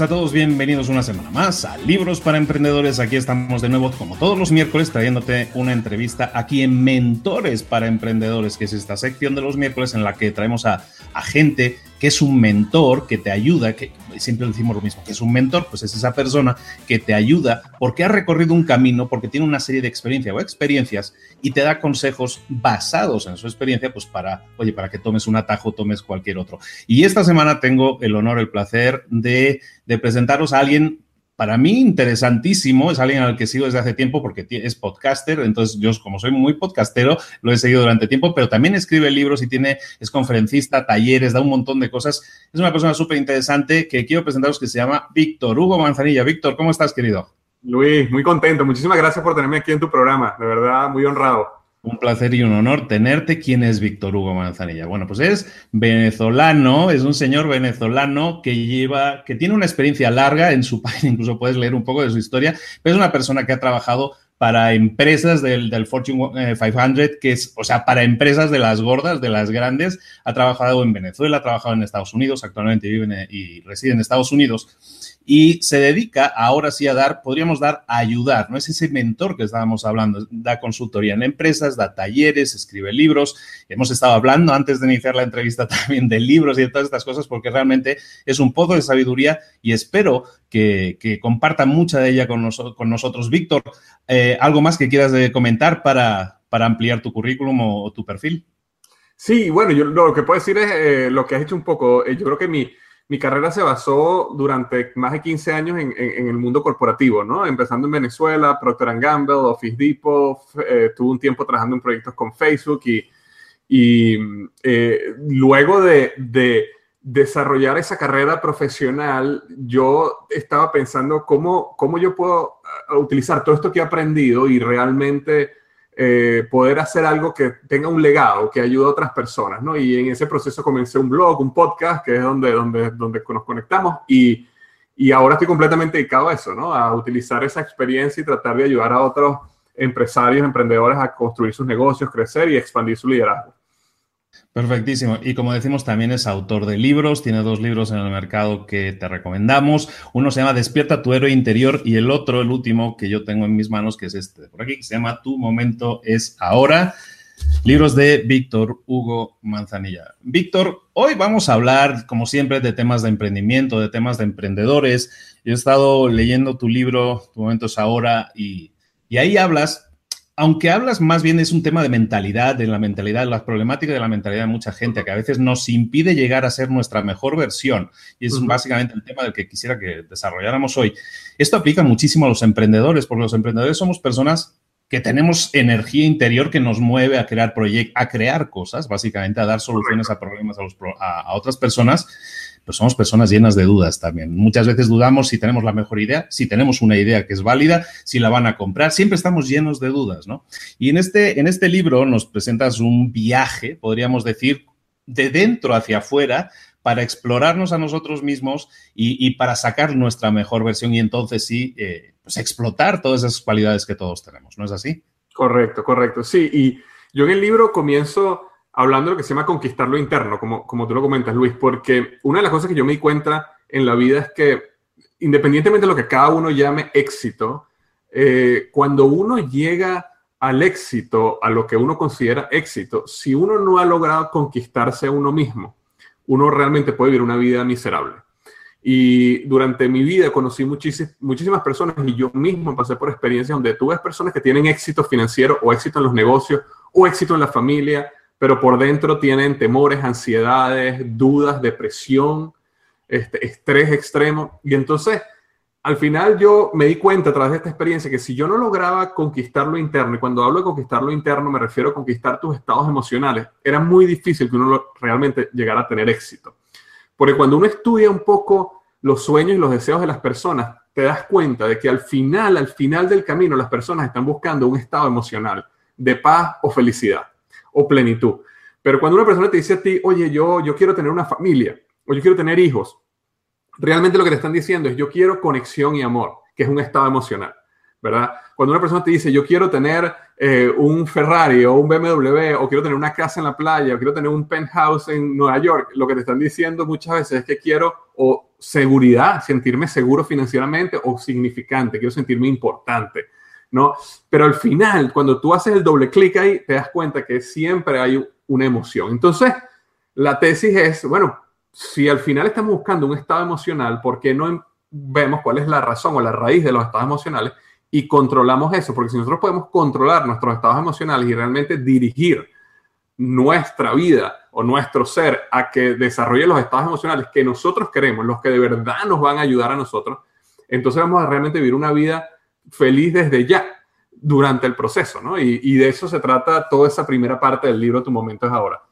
a todos, bienvenidos una semana más a Libros para Emprendedores. Aquí estamos de nuevo, como todos los miércoles, trayéndote una entrevista aquí en Mentores para Emprendedores, que es esta sección de los miércoles en la que traemos a gente que es un mentor, que te ayuda, que siempre decimos lo mismo, que es un mentor, pues es esa persona que te ayuda porque ha recorrido un camino, porque tiene una serie de experiencias o experiencias y te da consejos basados en su experiencia, pues para, oye, para que tomes un atajo, tomes cualquier otro. Y esta semana tengo el honor, el placer de, de presentaros a alguien para mí interesantísimo, es alguien al que sigo desde hace tiempo porque es podcaster, entonces yo como soy muy podcastero, lo he seguido durante tiempo, pero también escribe libros y tiene, es conferencista, talleres, da un montón de cosas. Es una persona súper interesante que quiero presentaros que se llama Víctor Hugo Manzanilla. Víctor, ¿cómo estás, querido? Luis, muy contento. Muchísimas gracias por tenerme aquí en tu programa. De verdad, muy honrado. Un placer y un honor tenerte. ¿Quién es Víctor Hugo Manzanilla? Bueno, pues es venezolano, es un señor venezolano que lleva, que tiene una experiencia larga en su país, incluso puedes leer un poco de su historia, pero es una persona que ha trabajado para empresas del, del, Fortune 500, eh, que es, o sea, para empresas de las gordas, de las grandes. Ha trabajado en Venezuela, ha trabajado en Estados Unidos, actualmente vive en, y reside en Estados Unidos y se dedica ahora sí a dar, podríamos dar a ayudar, ¿no? Es ese mentor que estábamos hablando, da consultoría en empresas, da talleres, escribe libros. Hemos estado hablando antes de iniciar la entrevista también de libros y de todas estas cosas porque realmente es un pozo de sabiduría y espero que, que comparta mucha de ella con, con nosotros. Víctor, eh, ¿algo más que quieras comentar para, para ampliar tu currículum o, o, tu perfil? Sí, bueno, yo lo que puedo decir es eh, lo que has hecho un poco. Eh, yo creo que mi mi carrera se basó durante más de 15 años en, en, el mundo corporativo, ¿no? Empezando en Venezuela, Procter Gamble, Office Depot, eh, tuve un tiempo trabajando en proyectos con Facebook y, y eh, luego de, de, desarrollar esa carrera profesional, yo estaba pensando cómo, cómo yo puedo uh, utilizar todo esto que he aprendido y realmente eh, poder hacer algo que tenga un legado, que ayude a otras personas, ¿no? Y en ese proceso comencé un blog, un podcast, que es donde, donde, donde nos conectamos y, y ahora estoy completamente dedicado a eso, ¿no? A utilizar esa experiencia y tratar de ayudar a otros empresarios, emprendedores a construir sus negocios, crecer y expandir su liderazgo. Perfectísimo. Y como decimos, también es autor de libros, tiene dos libros en el mercado que te recomendamos. Uno se llama Despierta tu héroe interior y el otro, el último que yo tengo en mis manos, que es este por aquí, que se llama Tu momento es ahora. Libros de Víctor Hugo Manzanilla. Víctor, hoy vamos a hablar, como siempre, de temas de emprendimiento, de temas de emprendedores. Yo he estado leyendo tu libro, Tu momento es ahora, y, y ahí hablas aunque hablas más bien es un tema de mentalidad, de la mentalidad, las problemáticas de la mentalidad de mucha gente, que a veces nos impide llegar a ser nuestra mejor versión. Y es uh -huh. básicamente el tema del que quisiera que desarrolláramos hoy. Esto aplica muchísimo a los emprendedores, porque los emprendedores somos personas que tenemos energía interior que nos mueve a crear proyectos, a crear cosas, básicamente a dar soluciones a problemas a, los, a, a otras personas pues somos personas llenas de dudas también. Muchas veces dudamos si tenemos la mejor idea, si tenemos una idea que es válida, si la van a comprar. Siempre estamos llenos de dudas, ¿no? Y en este, en este libro nos presentas un viaje, podríamos decir, de dentro hacia afuera para explorarnos a nosotros mismos y, y para sacar nuestra mejor versión y entonces sí, eh, pues explotar todas esas cualidades que todos tenemos, ¿no es así? Correcto, correcto. Sí, y yo en el libro comienzo hablando de lo que se llama conquistar lo interno, como, como tú lo comentas, Luis, porque una de las cosas que yo me di cuenta en la vida es que independientemente de lo que cada uno llame éxito, eh, cuando uno llega al éxito, a lo que uno considera éxito, si uno no ha logrado conquistarse a uno mismo, uno realmente puede vivir una vida miserable. Y durante mi vida conocí muchísimas, muchísimas personas y yo mismo pasé por experiencias donde tú ves personas que tienen éxito financiero o éxito en los negocios o éxito en la familia pero por dentro tienen temores, ansiedades, dudas, depresión, este, estrés extremo. Y entonces, al final yo me di cuenta a través de esta experiencia que si yo no lograba conquistar lo interno, y cuando hablo de conquistar lo interno me refiero a conquistar tus estados emocionales, era muy difícil que uno realmente llegara a tener éxito. Porque cuando uno estudia un poco los sueños y los deseos de las personas, te das cuenta de que al final, al final del camino, las personas están buscando un estado emocional de paz o felicidad o plenitud. Pero cuando una persona te dice a ti, oye, yo, yo quiero tener una familia o yo quiero tener hijos, realmente lo que te están diciendo es, yo quiero conexión y amor, que es un estado emocional, ¿verdad? Cuando una persona te dice, yo quiero tener eh, un Ferrari o un BMW o quiero tener una casa en la playa o quiero tener un penthouse en Nueva York, lo que te están diciendo muchas veces es que quiero o seguridad, sentirme seguro financieramente o significante, quiero sentirme importante, ¿no? Pero al final, cuando tú haces el doble clic ahí, te das cuenta que siempre hay una emoción. Entonces, la tesis es, bueno, si al final estamos buscando un estado emocional, ¿por qué no vemos cuál es la razón o la raíz de los estados emocionales? y controlamos eso, porque si nosotros podemos controlar nuestros estados emocionales y realmente dirigir nuestra vida o nuestro ser a que desarrolle los estados emocionales que nosotros queremos, los que de verdad nos van a ayudar a nosotros, entonces vamos a realmente vivir una vida feliz desde ya, durante el proceso, ¿no? Y, de eso se trata toda esa primera parte del libro Tu momento es ahora.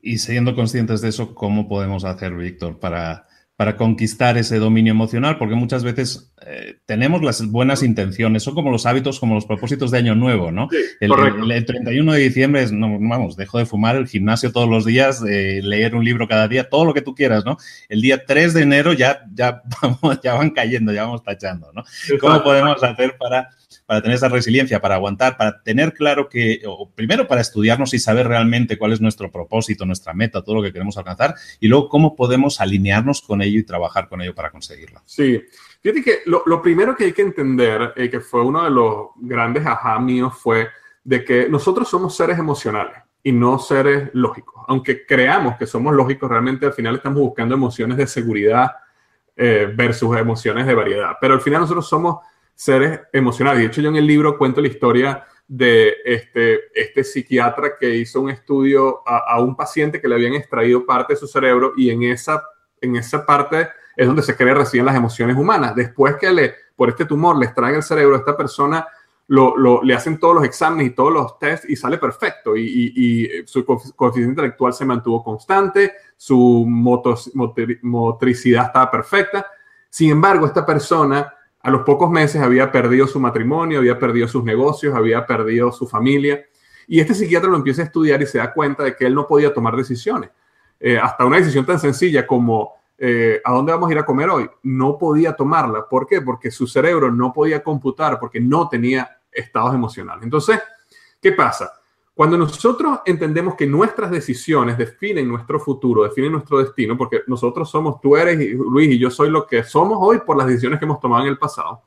Y siendo conscientes de eso, ¿cómo podemos hacer, Víctor, para para conquistar ese dominio emocional, porque muchas veces eh, tenemos las buenas intenciones, son como los hábitos, como los propósitos de año nuevo, ¿no? el, el, 31 de diciembre es, no, vamos, dejo de fumar, el gimnasio todos los días, leer un libro cada día, todo lo que tú quieras, ¿no? El día 3 de enero ya, ya, vamos, ya van cayendo, ya vamos tachando, ¿no? ¿Cómo podemos hacer para para tener esa resiliencia, para aguantar, para tener claro que, primero para estudiarnos y saber realmente cuál es nuestro propósito, nuestra meta, todo lo que queremos alcanzar, y luego cómo podemos alinearnos con ello y trabajar con ello para conseguirlo. Sí, fíjate que lo, primero que hay que entender, eh, que fue uno de los grandes ajá míos, fue de que nosotros somos seres emocionales y no seres lógicos. Aunque creamos que somos lógicos, realmente al final estamos buscando emociones de seguridad eh, versus emociones de variedad. Pero al final nosotros somos seres emocionales. De hecho, yo en el libro cuento la historia de este, este psiquiatra que hizo un estudio a, un paciente que le habían extraído parte de su cerebro y en esa, en esa parte es donde se cree reciben las emociones humanas. Después que le, por este tumor le extraen el cerebro, esta persona lo, le hacen todos los exámenes y todos los tests y sale perfecto. Y, y, su coeficiente intelectual se mantuvo constante, su motricidad estaba perfecta. Sin embargo, esta persona a los pocos meses había perdido su matrimonio, había perdido sus negocios, había perdido su familia. Y este psiquiatra lo empieza a estudiar y se da cuenta de que él no podía tomar decisiones. Eh, hasta una decisión tan sencilla como eh, ¿a dónde vamos a ir a comer hoy? No podía tomarla. ¿Por qué? Porque su cerebro no podía computar, porque no tenía estados emocionales. Entonces, ¿qué pasa? Cuando nosotros entendemos que nuestras decisiones definen nuestro futuro, definen nuestro destino, porque nosotros somos, tú eres Luis y yo soy lo que somos hoy por las decisiones que hemos tomado en el pasado,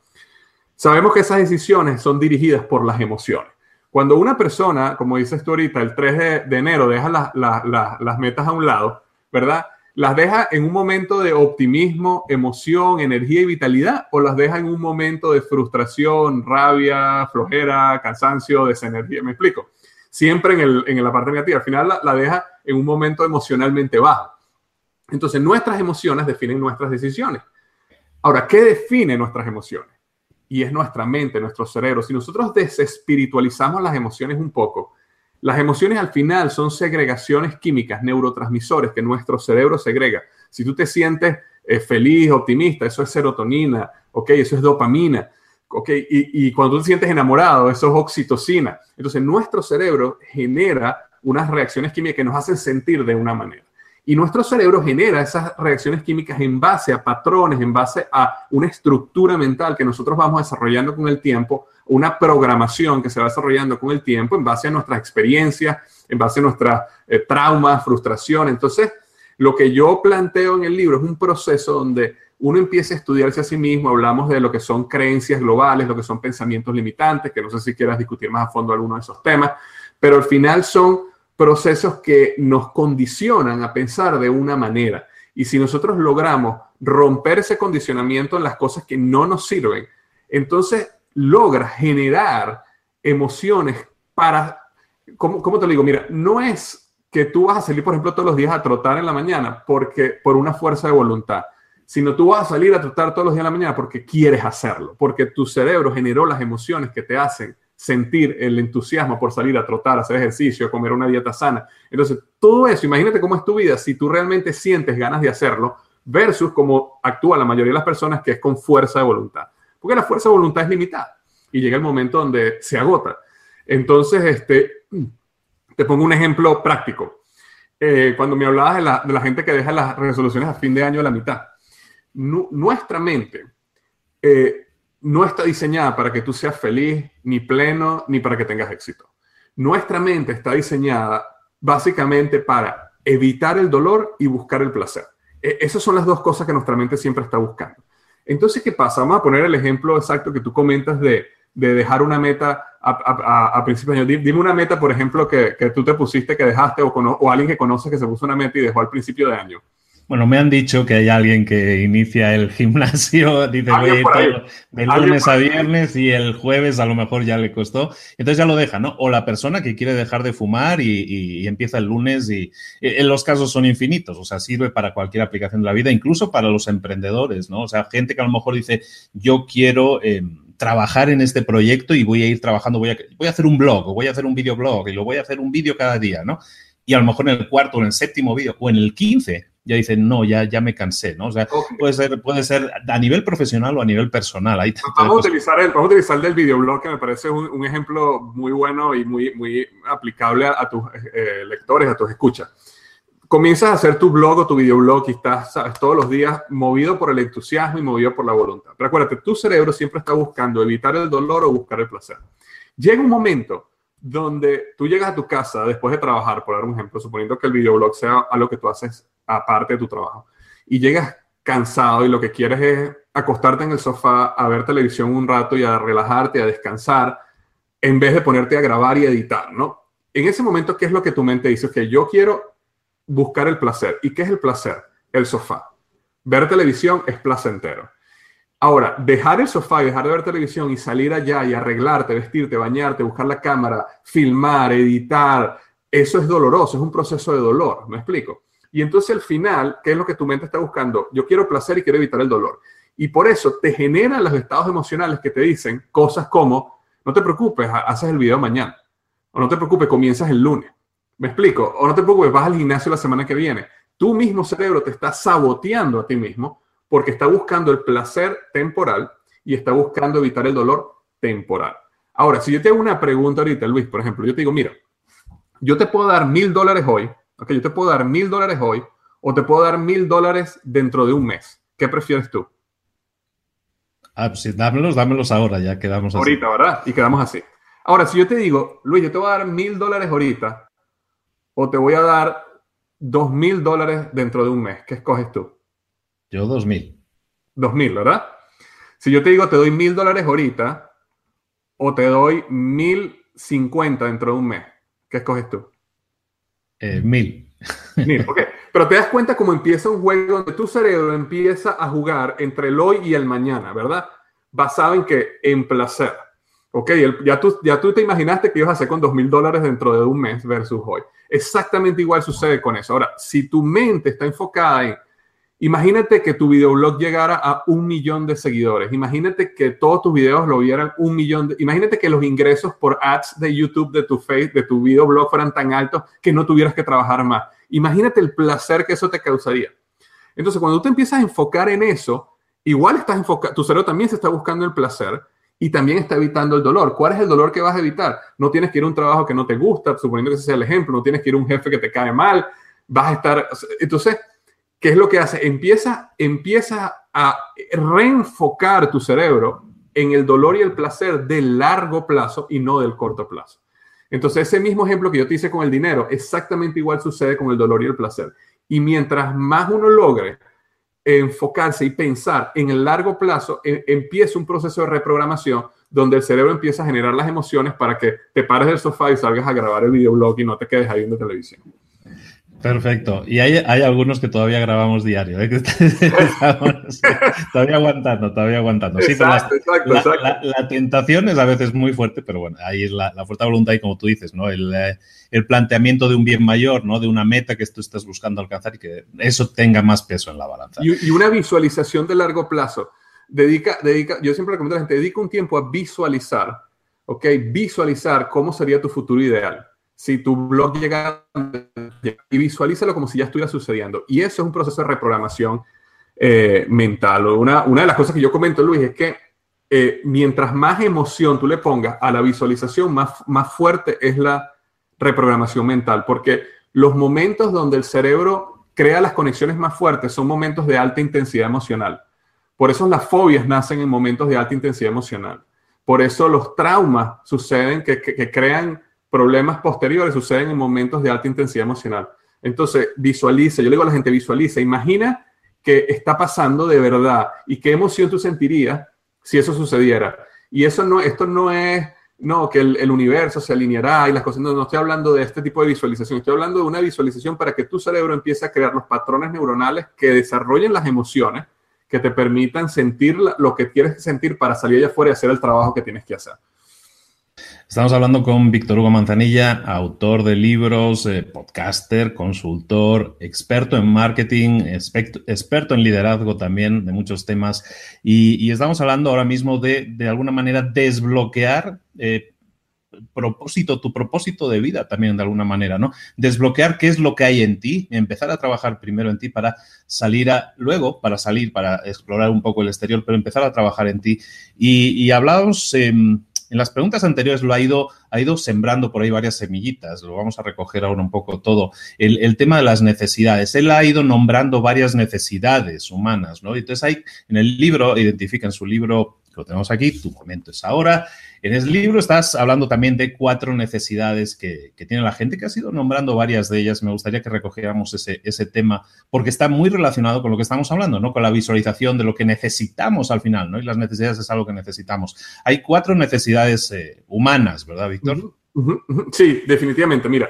sabemos que esas decisiones son dirigidas por las emociones. Cuando una persona, como dices tú ahorita, el 3 de, enero deja las metas a un lado, ¿verdad? ¿Las deja en un momento de optimismo, emoción, energía y vitalidad o las deja en un momento de frustración, rabia, flojera, cansancio, desenergía? ¿Me explico? Siempre en, el, en la parte negativa. Al final la, deja en un momento emocionalmente bajo. Entonces, nuestras emociones definen nuestras decisiones. Ahora, ¿qué define nuestras emociones? Y es nuestra mente, nuestro cerebro. Si nosotros desespiritualizamos las emociones un poco, las emociones al final son segregaciones químicas, neurotransmisores que nuestro cerebro segrega. Si tú te sientes eh, feliz, optimista, eso es serotonina, ok, eso es dopamina. ¿Ok? Y, cuando tú te sientes enamorado, eso es oxitocina. Entonces, nuestro cerebro genera unas reacciones químicas que nos hacen sentir de una manera. Y nuestro cerebro genera esas reacciones químicas en base a patrones, en base a una estructura mental que nosotros vamos desarrollando con el tiempo, una programación que se va desarrollando con el tiempo en base a nuestras experiencias, en base a nuestras eh, traumas, frustración. Entonces, lo que yo planteo en el libro es un proceso donde uno empieza a estudiarse a sí mismo, hablamos de lo que son creencias globales, lo que son pensamientos limitantes, que no sé si quieras discutir más a fondo alguno de esos temas, pero al final son procesos que nos condicionan a pensar de una manera. Y si nosotros logramos romper ese condicionamiento en las cosas que no nos sirven, entonces logra generar emociones para, ¿cómo, ¿cómo, te lo digo? Mira, no es que tú vas a salir, por ejemplo, todos los días a trotar en la mañana porque por una fuerza de voluntad sino tú vas a salir a trotar todos los días de la mañana porque quieres hacerlo, porque tu cerebro generó las emociones que te hacen sentir el entusiasmo por salir a trotar, hacer ejercicio, comer una dieta sana. Entonces, todo eso, imagínate cómo es tu vida si tú realmente sientes ganas de hacerlo versus cómo actúa la mayoría de las personas que es con fuerza de voluntad. Porque la fuerza de voluntad es limitada y llega el momento donde se agota. Entonces, este, te pongo un ejemplo práctico. Eh, cuando me hablabas de la, de la gente que deja las resoluciones a fin de año a la mitad nuestra mente, eh, no está diseñada para que tú seas feliz, ni pleno, ni para que tengas éxito. Nuestra mente está diseñada básicamente para evitar el dolor y buscar el placer. E, esas son las dos cosas que nuestra mente siempre está buscando. Entonces, ¿qué pasa? Vamos a poner el ejemplo exacto que tú comentas de, dejar una meta a, principio de año. Dime una meta, por ejemplo, que, tú te pusiste, que dejaste, o, o alguien que conoce que se puso una meta y dejó al principio de año. Bueno, me han dicho que hay alguien que inicia el gimnasio, dice, voy de lunes a viernes y el jueves a lo mejor ya le costó. Entonces ya lo deja, ¿no? O la persona que quiere dejar de fumar y, empieza el lunes y en los casos son infinitos, o sea, sirve para cualquier aplicación de la vida, incluso para los emprendedores, ¿no? O sea, gente que a lo mejor dice, yo quiero... Em, trabajar en este proyecto y voy a ir trabajando, voy a, voy a hacer un blog o voy a hacer un videoblog y lo voy a hacer un vídeo cada día, ¿no? Y a lo mejor en el cuarto o en el séptimo vídeo o en el quince ya dicen, no, ya, ya me cansé, ¿no? O sea, puede, ser, puede ser a nivel profesional o a nivel personal. Ahí vamos, a utilizar el, vamos a utilizar el del videoblog, que me parece un, ejemplo muy bueno y muy, muy aplicable a, tus eh, lectores, a tus escuchas. Comienzas a hacer tu blog o tu videoblog y estás, sabes, todos los días movido por el entusiasmo y movido por la voluntad. Pero acuérdate, tu cerebro siempre está buscando evitar el dolor o buscar el placer. Llega un momento donde tú llegas a tu casa después de trabajar, por dar un ejemplo, suponiendo que el videoblog sea algo que tú haces aparte de tu trabajo, y llegas cansado y lo que quieres es acostarte en el sofá a ver televisión un rato y a relajarte, a descansar, en vez de ponerte a grabar y editar, ¿no? En ese momento, ¿qué es lo que tu mente dice? Que yo quiero buscar el placer. ¿Y qué es el placer? El sofá. Ver televisión es placentero. Ahora, dejar el sofá y dejar de ver televisión y salir allá y arreglarte, vestirte, bañarte, buscar la cámara, filmar, editar, eso es doloroso, es un proceso de dolor, ¿me explico? Y entonces al final, ¿qué es lo que tu mente está buscando? Yo quiero placer y quiero evitar el dolor. Y por eso te generan los estados emocionales que te dicen cosas como, no te preocupes, haces el video mañana. O no te preocupes, comienzas el lunes. ¿Me explico? O no te preocupes, vas al gimnasio la semana que viene. Tu mismo cerebro te está saboteando a ti mismo porque está buscando el placer temporal y está buscando evitar el dolor temporal. Ahora, si yo te hago una pregunta ahorita, Luis, por ejemplo, yo te digo, mira, yo te puedo dar mil dólares hoy, ok, yo te puedo dar mil dólares hoy o te puedo dar mil dólares dentro de un mes. ¿Qué prefieres tú? Ah, sí, dámelos, dámelos ahora, ya quedamos así. Ahorita, ¿verdad? Y quedamos así. Ahora, si yo te digo, Luis, yo te voy a dar mil dólares ahorita o te voy a dar dos mil dólares dentro de un mes, ¿qué escoges tú? Yo 2.000. 2.000, ¿verdad? Si yo te digo te doy 1.000 dólares ahorita o te doy 1.050 dentro de un mes, ¿qué escoges tú? Eh, 1.000. ok. Pero te das cuenta cómo empieza un juego donde tu cerebro empieza a jugar entre el hoy y el mañana, ¿verdad? Basado en que en placer. Ok, ya, tú, ya tú te imaginaste que ibas a hacer con 2.000 dólares dentro de un mes versus hoy. Exactamente igual sucede con eso. Ahora, si tu mente está enfocada en Imagínate que tu videoblog llegara a un millón de seguidores. Imagínate que todos tus videos lo vieran un millón de... Imagínate que los ingresos por ads de YouTube de tu face, de tu videoblog fueran tan altos que no tuvieras que trabajar más. Imagínate el placer que eso te causaría. Entonces, cuando tú te empiezas a enfocar en eso, igual estás enfocando, tu cerebro también se está buscando el placer y también está evitando el dolor. ¿Cuál es el dolor que vas a evitar? No tienes que ir a un trabajo que no te gusta, suponiendo que ese sea el ejemplo, no tienes que ir a un jefe que te cae mal, vas a estar... Entonces, ¿qué es lo que hace? Empieza, empieza a reenfocar tu cerebro en el dolor y el placer del largo plazo y no del corto plazo. Entonces, ese mismo ejemplo que yo te hice con el dinero, exactamente igual sucede con el dolor y el placer. Y mientras más uno logre enfocarse y pensar en el largo plazo, e, empieza un proceso de reprogramación donde el cerebro empieza a generar las emociones para que te pares del sofá y salgas a grabar el videoblog y no te quedes ahí viendo televisión. Perfecto. Y hay, algunos que todavía grabamos diario, ¿eh? todavía aguantando, todavía aguantando. exacto, exacto, la, tentación es a veces muy fuerte, pero bueno, ahí es la, fuerza voluntad y como tú dices, ¿no? Eh, el, planteamiento de un bien mayor, ¿no? De una meta que tú estás buscando alcanzar y que eso tenga más peso en la balanza. Y, una visualización de largo plazo. Dedica, dedica, yo siempre recomiendo a la gente, dedica un tiempo a visualizar, ¿ok? Visualizar cómo sería tu futuro ideal si tu blog llega y visualízalo como si ya estuviera sucediendo. Y eso es un proceso de reprogramación eh, mental. Una, una de las cosas que yo comento, Luis, es que eh, mientras más emoción tú le pongas a la visualización, más, más fuerte es la reprogramación mental, porque los momentos donde el cerebro crea las conexiones más fuertes son momentos de alta intensidad emocional. Por eso las fobias nacen en momentos de alta intensidad emocional. Por eso los traumas suceden, que, que, crean problemas posteriores, suceden en momentos de alta intensidad emocional. Entonces, visualiza, yo le digo a la gente, visualiza, imagina que está pasando de verdad y qué emoción tú sentirías si eso sucediera. Y eso no, esto no es, no, que el, universo se alineará y las cosas, no, no estoy hablando de este tipo de visualización, estoy hablando de una visualización para que tu cerebro empiece a crear los patrones neuronales que desarrollen las emociones que te permitan sentir lo que quieres sentir para salir allá afuera y hacer el trabajo que tienes que hacer. Estamos hablando con Víctor Hugo Manzanilla, autor de libros, eh, podcaster, consultor, experto en marketing, experto en liderazgo también de muchos temas. Y, estamos hablando ahora mismo de, de alguna manera, desbloquear eh, propósito, tu propósito de vida también de alguna manera, ¿no? Desbloquear qué es lo que hay en ti, empezar a trabajar primero en ti para salir a, luego, para salir, para explorar un poco el exterior, pero empezar a trabajar en ti. Y, y em, en las preguntas anteriores lo ha ido, ha ido sembrando por ahí varias semillitas, lo vamos a recoger ahora un poco todo. El, tema de las necesidades, él ha ido nombrando varias necesidades humanas, ¿no? Entonces hay, en el libro, identifica en su libro, lo tenemos aquí, tu momento es ahora, en el libro estás hablando también de cuatro necesidades que, tiene la gente, que has ido nombrando varias de ellas. Me gustaría que recogiéramos ese, tema, porque está muy relacionado con lo que estamos hablando, ¿no? Con la visualización de lo que necesitamos al final, ¿no? Y las necesidades es algo que necesitamos. Hay cuatro necesidades eh, humanas, ¿verdad, Víctor? Sí, definitivamente. Mira,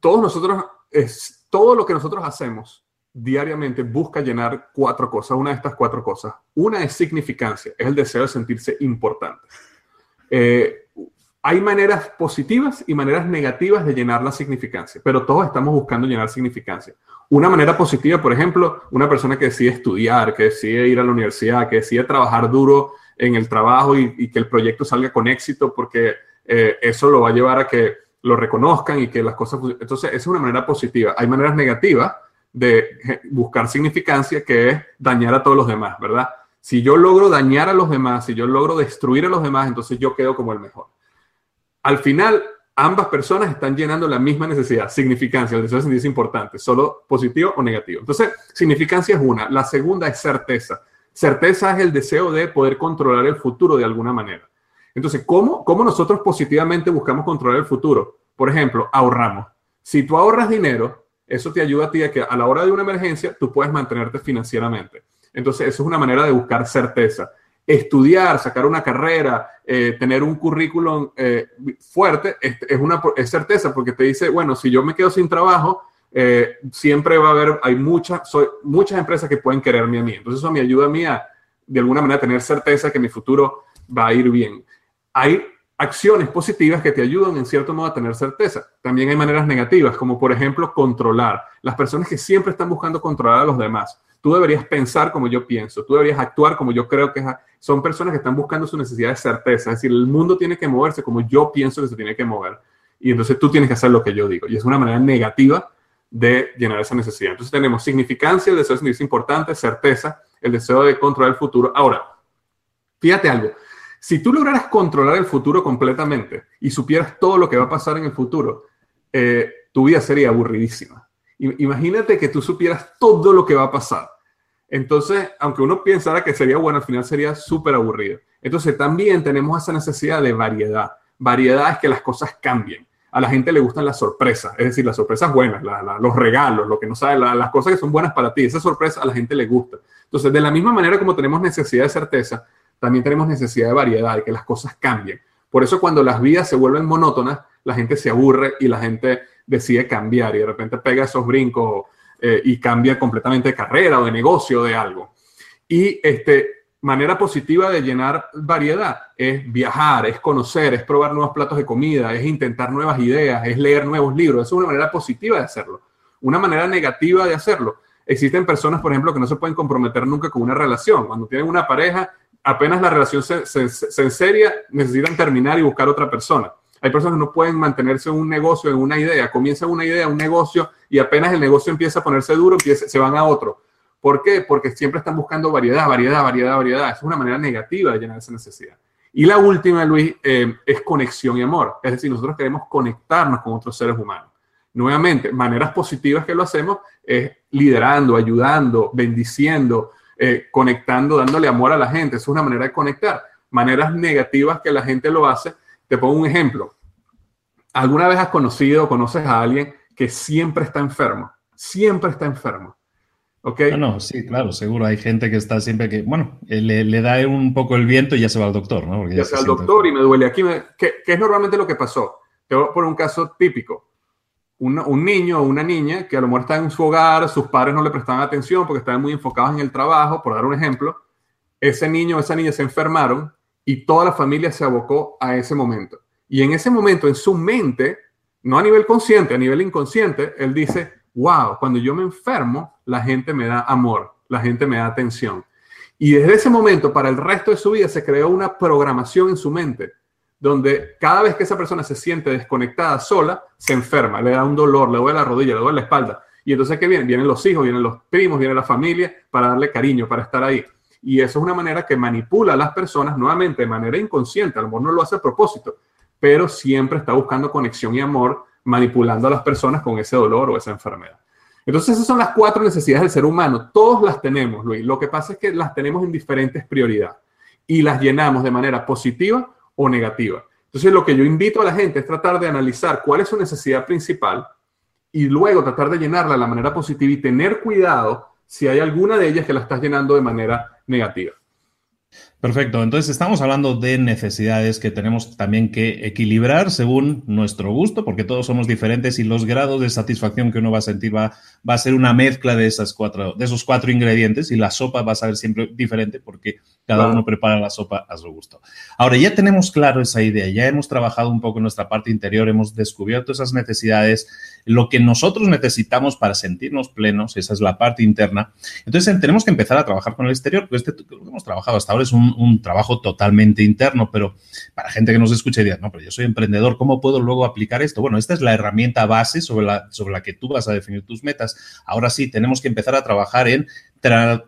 todos nosotros, es, todo lo que nosotros hacemos diariamente busca llenar cuatro cosas, una de estas cuatro cosas. Una es significancia, es el deseo de sentirse importante. Eh, hay maneras positivas y maneras negativas de llenar la significancia, pero todos estamos buscando llenar significancia. Una manera positiva, por ejemplo, una persona que decide estudiar, que decide ir a la universidad, que decide trabajar duro en el trabajo y, que el proyecto salga con éxito porque eh, eso lo va a llevar a que lo reconozcan y que las cosas... Entonces, esa es una manera positiva. Hay maneras negativas de buscar significancia que es dañar a todos los demás, ¿verdad? Si yo logro dañar a los demás, si yo logro destruir a los demás, entonces yo quedo como el mejor. Al final, ambas personas están llenando la misma necesidad, significancia, el deseo de sentirse importante, solo positivo o negativo. Entonces, significancia es una. La segunda es certeza. Certeza es el deseo de poder controlar el futuro de alguna manera. Entonces, ¿cómo, cómo nosotros positivamente buscamos controlar el futuro? Por ejemplo, ahorramos. Si tú ahorras dinero, eso te ayuda a ti a que a la hora de una emergencia tú puedes mantenerte financieramente. Entonces, eso es una manera de buscar certeza. Estudiar, sacar una carrera, eh, tener un currículum eh, fuerte, es, una certeza porque te dice, bueno, si yo me quedo sin trabajo, eh, siempre va a haber, hay muchas, soy, muchas empresas que pueden quererme a mí. Entonces, eso me ayuda a mí a, de alguna manera, tener certeza que mi futuro va a ir bien. Hay acciones positivas que te ayudan en cierto modo a tener certeza. También hay maneras negativas, como por ejemplo controlar. Las personas que siempre están buscando controlar a los demás. Tú deberías pensar como yo pienso, tú deberías actuar como yo creo que es. Son personas que están buscando su necesidad de certeza, es decir, el mundo tiene que moverse como yo pienso que se tiene que mover. Y entonces tú tienes que hacer lo que yo digo. Y es una manera negativa de llenar esa necesidad. Entonces tenemos significancia, el deseo de sentirse importante, certeza, el deseo de controlar el futuro. Ahora, fíjate algo, si tú lograras controlar el futuro completamente y supieras todo lo que va a pasar en el futuro, eh, tu vida sería aburridísima. Imagínate que tú supieras todo lo que va a pasar. Entonces, aunque uno pensara que sería bueno, al final sería súper aburrido. Entonces, también tenemos esa necesidad de variedad. Variedad es que las cosas cambien. A la gente le gustan las sorpresas, es decir, las sorpresas buenas, los regalos, lo que no sabe, las cosas que son buenas para ti. Esa sorpresa a la gente le gusta. Entonces, de la misma manera como tenemos necesidad de certeza, también tenemos necesidad de variedad, de que las cosas cambien. Por eso cuando las vidas se vuelven monótonas, la gente se aburre y la gente decide cambiar y de repente pega esos brincos eh, y cambia completamente de carrera o de negocio de algo. Y este, manera positiva de llenar variedad es viajar, es conocer, es probar nuevos platos de comida, es intentar nuevas ideas, es leer nuevos libros. Es una manera positiva de hacerlo. Una manera negativa de hacerlo. Existen personas, por ejemplo, que no se pueden comprometer nunca con una relación. Cuando tienen una pareja, apenas la relación se, se, enseria, necesitan terminar y buscar otra persona. Hay personas que no pueden mantenerse en un negocio, en una idea. Comienzan una idea, un negocio, y apenas el negocio empieza a ponerse duro, se van a otro. ¿Por qué? Porque siempre están buscando variedad, variedad, variedad, variedad. Es una manera negativa de llenar esa necesidad. Y la última, Luis, eh, es conexión y amor. Es decir, nosotros queremos conectarnos con otros seres humanos. Nuevamente, maneras positivas que lo hacemos es liderando, ayudando, bendiciendo, eh, conectando, dándole amor a la gente. es una manera de conectar. Maneras negativas que la gente lo hace. Te pongo un ejemplo. ¿Alguna vez has conocido o conoces a alguien que siempre está enfermo? Siempre está enfermo. ¿Ok? No, no, sí, claro, seguro. Hay gente que está siempre que, bueno, eh, le, da un poco el viento y ya se va al doctor, ¿no? ya, se va al doctor y me duele aquí. ¿Qué, es normalmente lo que pasó? Te voy a poner un caso típico. Un niño o una niña que a lo mejor está en su hogar, sus padres no le prestaban atención porque estaban muy enfocados en el trabajo, por dar un ejemplo. Ese niño o esa niña se enfermaron y toda la familia se abocó a ese momento. Y en ese momento, en su mente, no a nivel consciente, a nivel inconsciente, él dice, wow, cuando yo me enfermo, la gente me da amor, la gente me da atención. Y desde ese momento, para el resto de su vida, se creó una programación en su mente, donde cada vez que esa persona se siente desconectada sola, se enferma, le da un dolor, le duele la rodilla, le duele la espalda. Y entonces, ¿qué vienen? Vienen los hijos, vienen los primos, viene la familia para darle cariño, para estar ahí. Y eso es una manera que manipula a las personas nuevamente de manera inconsciente. A lo no lo hace a propósito, pero siempre está buscando conexión y amor, manipulando a las personas con ese dolor o esa enfermedad. Entonces, esas son las cuatro necesidades del ser humano. Todos las tenemos, Luis. Lo que pasa es que las tenemos en diferentes prioridades y las llenamos de manera positiva o negativa. Entonces, lo que yo invito a la gente es tratar de analizar cuál es su necesidad principal y luego tratar de llenarla de la manera positiva y tener cuidado si hay alguna de ellas que la estás llenando de manera negativa. Perfecto, entonces estamos hablando de necesidades que tenemos también que equilibrar según nuestro gusto, porque todos somos diferentes y los grados de satisfacción que uno va a sentir va, va a ser una mezcla de, esas cuatro, de esos cuatro ingredientes y la sopa va a ser siempre diferente porque cada uno prepara la sopa a su gusto. Ahora ya tenemos claro esa idea, ya hemos trabajado un poco en nuestra parte interior, hemos descubierto esas necesidades, lo que nosotros necesitamos para sentirnos plenos, esa es la parte interna. Entonces tenemos que empezar a trabajar con el exterior, pues este, lo que hemos trabajado hasta ahora es un, un, trabajo totalmente interno, pero para gente que nos escuche y diga, no, pero yo soy emprendedor, ¿cómo puedo luego aplicar esto? Bueno, esta es la herramienta base sobre la, sobre la que tú vas a definir tus metas. Ahora sí, tenemos que empezar a trabajar en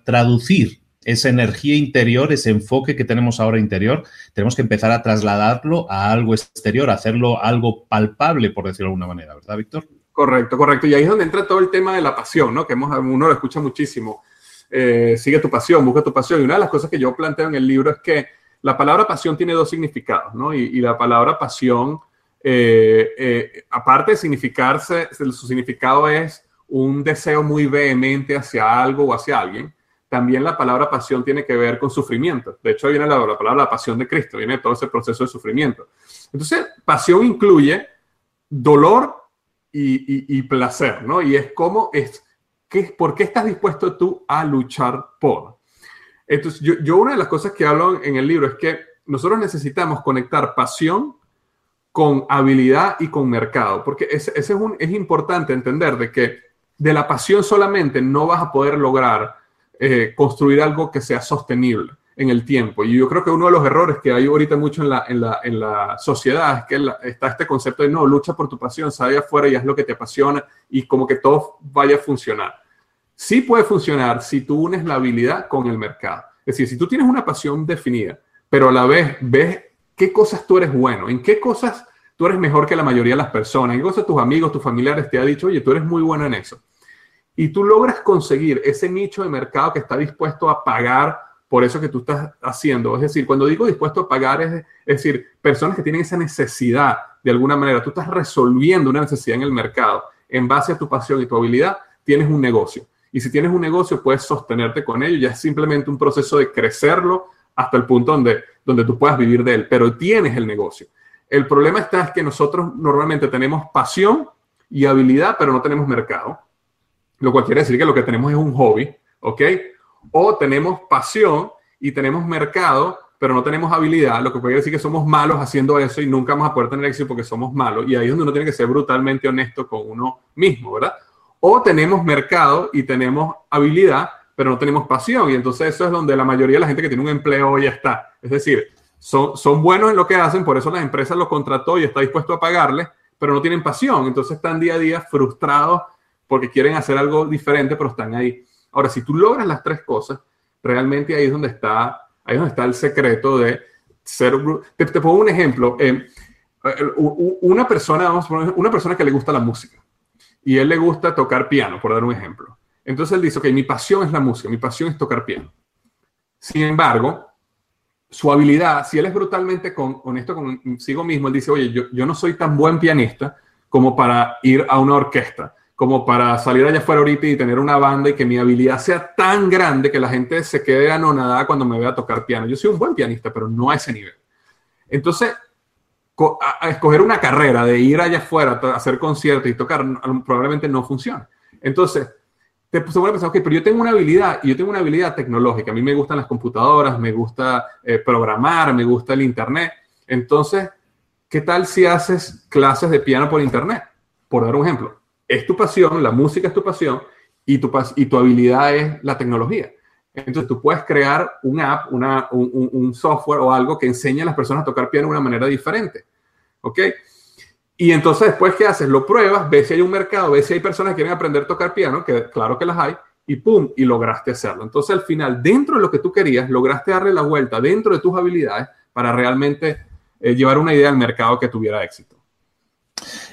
traducir esa energía interior, ese enfoque que tenemos ahora interior, tenemos que empezar a trasladarlo a algo exterior, a hacerlo algo palpable, por decirlo de alguna manera, ¿verdad, Víctor? Correcto, correcto. Y ahí es donde entra todo el tema de la pasión, ¿no? Que hemos, uno lo escucha muchísimo. Eh, sigue tu pasión, busca tu pasión. Y una de las cosas que yo planteo en el libro es que la palabra pasión tiene dos significados, ¿no? Y, la palabra pasión, eh, eh, aparte de significarse, su significado es un deseo muy vehemente hacia algo o hacia alguien también la palabra pasión tiene que ver con sufrimiento. De hecho, viene la, la palabra la pasión de Cristo, viene todo ese proceso de sufrimiento. Entonces, pasión incluye dolor y, placer, ¿no? Y es como, es, ¿qué, ¿por qué estás dispuesto tú a luchar por? Entonces, yo, una de las cosas que hablo en el libro es que nosotros necesitamos conectar pasión con habilidad y con mercado, porque es, es importante entender de que de la pasión solamente no vas a poder lograr eh, construir algo que sea sostenible en el tiempo. Y yo creo que uno de los errores que hay ahorita mucho en la, en la, en la sociedad es que está este concepto de no, lucha por tu pasión, sal afuera y haz lo que te apasiona y como que todo vaya a funcionar. Sí puede funcionar si tú unes la habilidad con el mercado. Es decir, si tú tienes una pasión definida, pero a la vez ves qué cosas tú eres bueno, en qué cosas tú eres mejor que la mayoría de las personas, en qué cosas tus amigos, tus familiares te han dicho, oye, tú eres muy bueno en eso y tú logras conseguir ese nicho de mercado que está dispuesto a pagar por eso que tú estás haciendo. Es decir, cuando digo dispuesto a pagar, es, decir, personas que tienen esa necesidad de alguna manera, tú estás resolviendo una necesidad en el mercado. En base a tu pasión y tu habilidad, tienes un negocio. Y si tienes un negocio, puedes sostenerte con ello. Ya es simplemente un proceso de crecerlo hasta el punto donde, donde tú puedas vivir de él. Pero tienes el negocio. El problema está es que nosotros normalmente tenemos pasión y habilidad, pero no tenemos mercado lo cual quiere decir que lo que tenemos es un hobby, ¿ok? O tenemos pasión y tenemos mercado, pero no tenemos habilidad, lo que puede decir que somos malos haciendo eso y nunca vamos a poder tener éxito porque somos malos. Y ahí es donde uno tiene que ser brutalmente honesto con uno mismo, ¿verdad? O tenemos mercado y tenemos habilidad, pero no tenemos pasión. Y entonces eso es donde la mayoría de la gente que tiene un empleo ya está. Es decir, son, son buenos en lo que hacen, por eso las empresas los contrató y está dispuesto a pagarles, pero no tienen pasión. Entonces están día a día frustrados porque quieren hacer algo diferente, pero están ahí. Ahora, si tú logras las tres cosas, realmente ahí es donde está, ahí es donde está el secreto de ser... Te, te pongo un ejemplo. Eh, una persona, vamos a una persona que le gusta la música y él le gusta tocar piano, por dar un ejemplo. Entonces él dice, ok, mi pasión es la música, mi pasión es tocar piano. Sin embargo, su habilidad, si él es brutalmente honesto consigo mismo, él dice, oye, yo no soy tan buen pianista como para ir a una orquesta, como para salir allá afuera ahorita y tener una banda y que mi habilidad sea tan grande que la gente se quede anonadada cuando me vea tocar piano. Yo soy un buen pianista, pero no a ese nivel. Entonces, a, escoger una carrera de ir allá afuera a hacer conciertos y tocar probablemente no funciona. Entonces, te se vuelve a pensar, ok, pero yo tengo una habilidad y yo tengo una habilidad tecnológica. A mí me gustan las computadoras, me gusta eh, programar, me gusta el Internet. Entonces, ¿qué tal si haces clases de piano por Internet? Por dar un ejemplo. Es tu pasión, la música es tu pasión y tu, y tu habilidad es la tecnología. Entonces tú puedes crear una app, una, un, un, software o algo que enseñe a las personas a tocar piano de una manera diferente. ¿Ok? Y entonces después, ¿qué haces? Lo pruebas, ves si hay un mercado, ves si hay personas que quieren aprender a tocar piano, que claro que las hay, y ¡pum! Y lograste hacerlo. Entonces al final, dentro de lo que tú querías, lograste darle la vuelta dentro de tus habilidades para realmente eh, llevar una idea al mercado que tuviera éxito.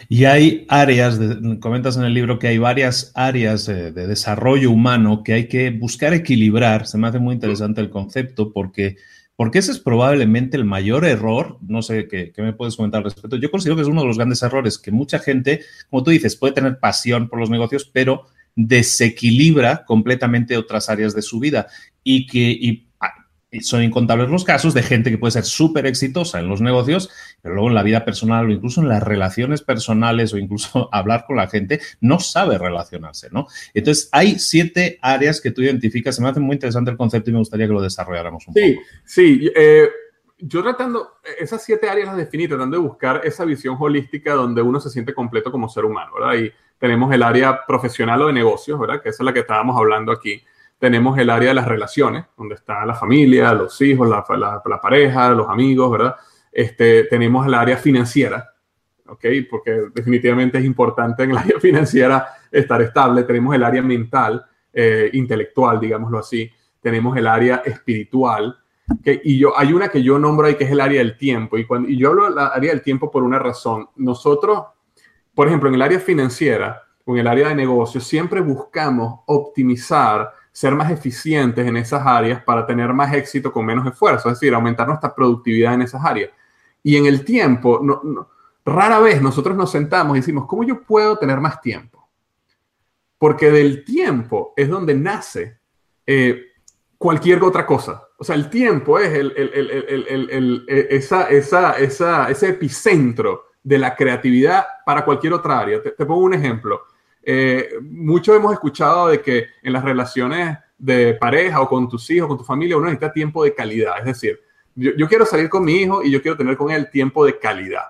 Y hay áreas, comentas en el libro que hay varias áreas de, desarrollo humano que hay que buscar equilibrar. Se me hace muy interesante el concepto porque, porque ese es probablemente el mayor error. No sé qué, me puedes comentar al respecto. Yo considero que es uno de los grandes errores que mucha gente, como tú dices, puede tener pasión por los negocios, pero desequilibra completamente otras áreas de su vida y que son incontables los casos de gente que puede ser súper exitosa en los negocios, pero luego en la vida personal o incluso en las relaciones personales o incluso hablar con la gente, no sabe relacionarse, ¿no? Entonces, hay siete áreas que tú identificas. Se me hace muy interesante el concepto y me gustaría que lo desarrolláramos un sí, poco. Sí, sí. Eh, yo tratando, esas siete áreas las definí, tratando de buscar esa visión holística donde uno se siente completo como ser humano, ¿verdad? Y tenemos el área profesional o de negocios, ¿verdad? Que esa es la que estábamos hablando aquí tenemos el área de las relaciones, donde está la familia, los hijos, la, pareja, los amigos, ¿verdad? Este, tenemos el área financiera, ¿ok? Porque definitivamente es importante en el área financiera estar estable. Tenemos el área mental, eh, intelectual, digámoslo así. Tenemos el área espiritual. que y yo, hay una que yo nombro ahí que es el área del tiempo. Y, cuando, y yo hablo del área del tiempo por una razón. Nosotros, por ejemplo, en el área financiera o en el área de negocios, siempre buscamos optimizar ser más eficientes en esas áreas para tener más éxito con menos esfuerzo, es decir, aumentar nuestra productividad en esas áreas. Y en el tiempo, rara vez nosotros nos sentamos y decimos, ¿cómo yo puedo tener más tiempo? Porque del tiempo es donde nace eh, cualquier otra cosa. O sea, el tiempo es el, esa, esa, ese epicentro de la creatividad para cualquier otra área. te pongo un ejemplo eh, muchos hemos escuchado de que en las relaciones de pareja o con tus hijos, con tu familia, uno necesita tiempo de calidad. Es decir, yo, quiero salir con mi hijo y yo quiero tener con él tiempo de calidad.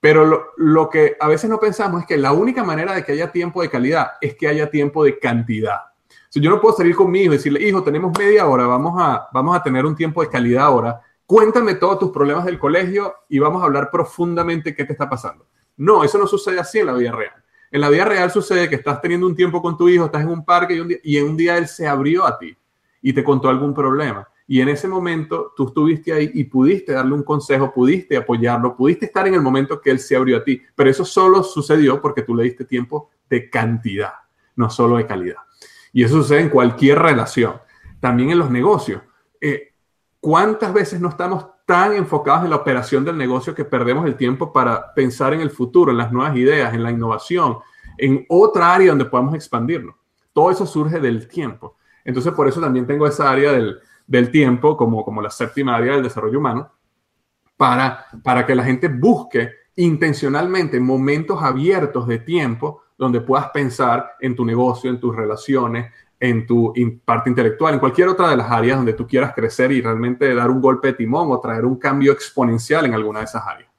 Pero lo, que a veces no pensamos es que la única manera de que haya tiempo de calidad es que haya tiempo de cantidad. Si yo no puedo salir con mi hijo y decirle, hijo, tenemos media hora, vamos a, vamos a tener un tiempo de calidad ahora, cuéntame todos tus problemas del colegio y vamos a hablar profundamente qué te está pasando. No, eso no sucede así en la vida real. En la vida real sucede que estás teniendo un tiempo con tu hijo, estás en un parque y, un día, y en un día él se abrió a ti y te contó algún problema. Y en ese momento tú estuviste ahí y pudiste darle un consejo, pudiste apoyarlo, pudiste estar en el momento que él se abrió a ti. Pero eso solo sucedió porque tú le diste tiempo de cantidad, no solo de calidad. Y eso sucede en cualquier relación. También en los negocios. Eh, ¿Cuántas veces no estamos tan enfocados en la operación del negocio que perdemos el tiempo para pensar en el futuro, en las nuevas ideas, en la innovación, en otra área donde podamos expandirnos. Todo eso surge del tiempo. Entonces, por eso también tengo esa área del, del tiempo como, como la séptima área del desarrollo humano, para, para que la gente busque intencionalmente momentos abiertos de tiempo donde puedas pensar en tu negocio, en tus relaciones, en tu parte intelectual, en cualquier otra de las áreas donde tú quieras crecer y realmente dar un golpe de timón o traer un cambio exponencial en alguna de esas áreas.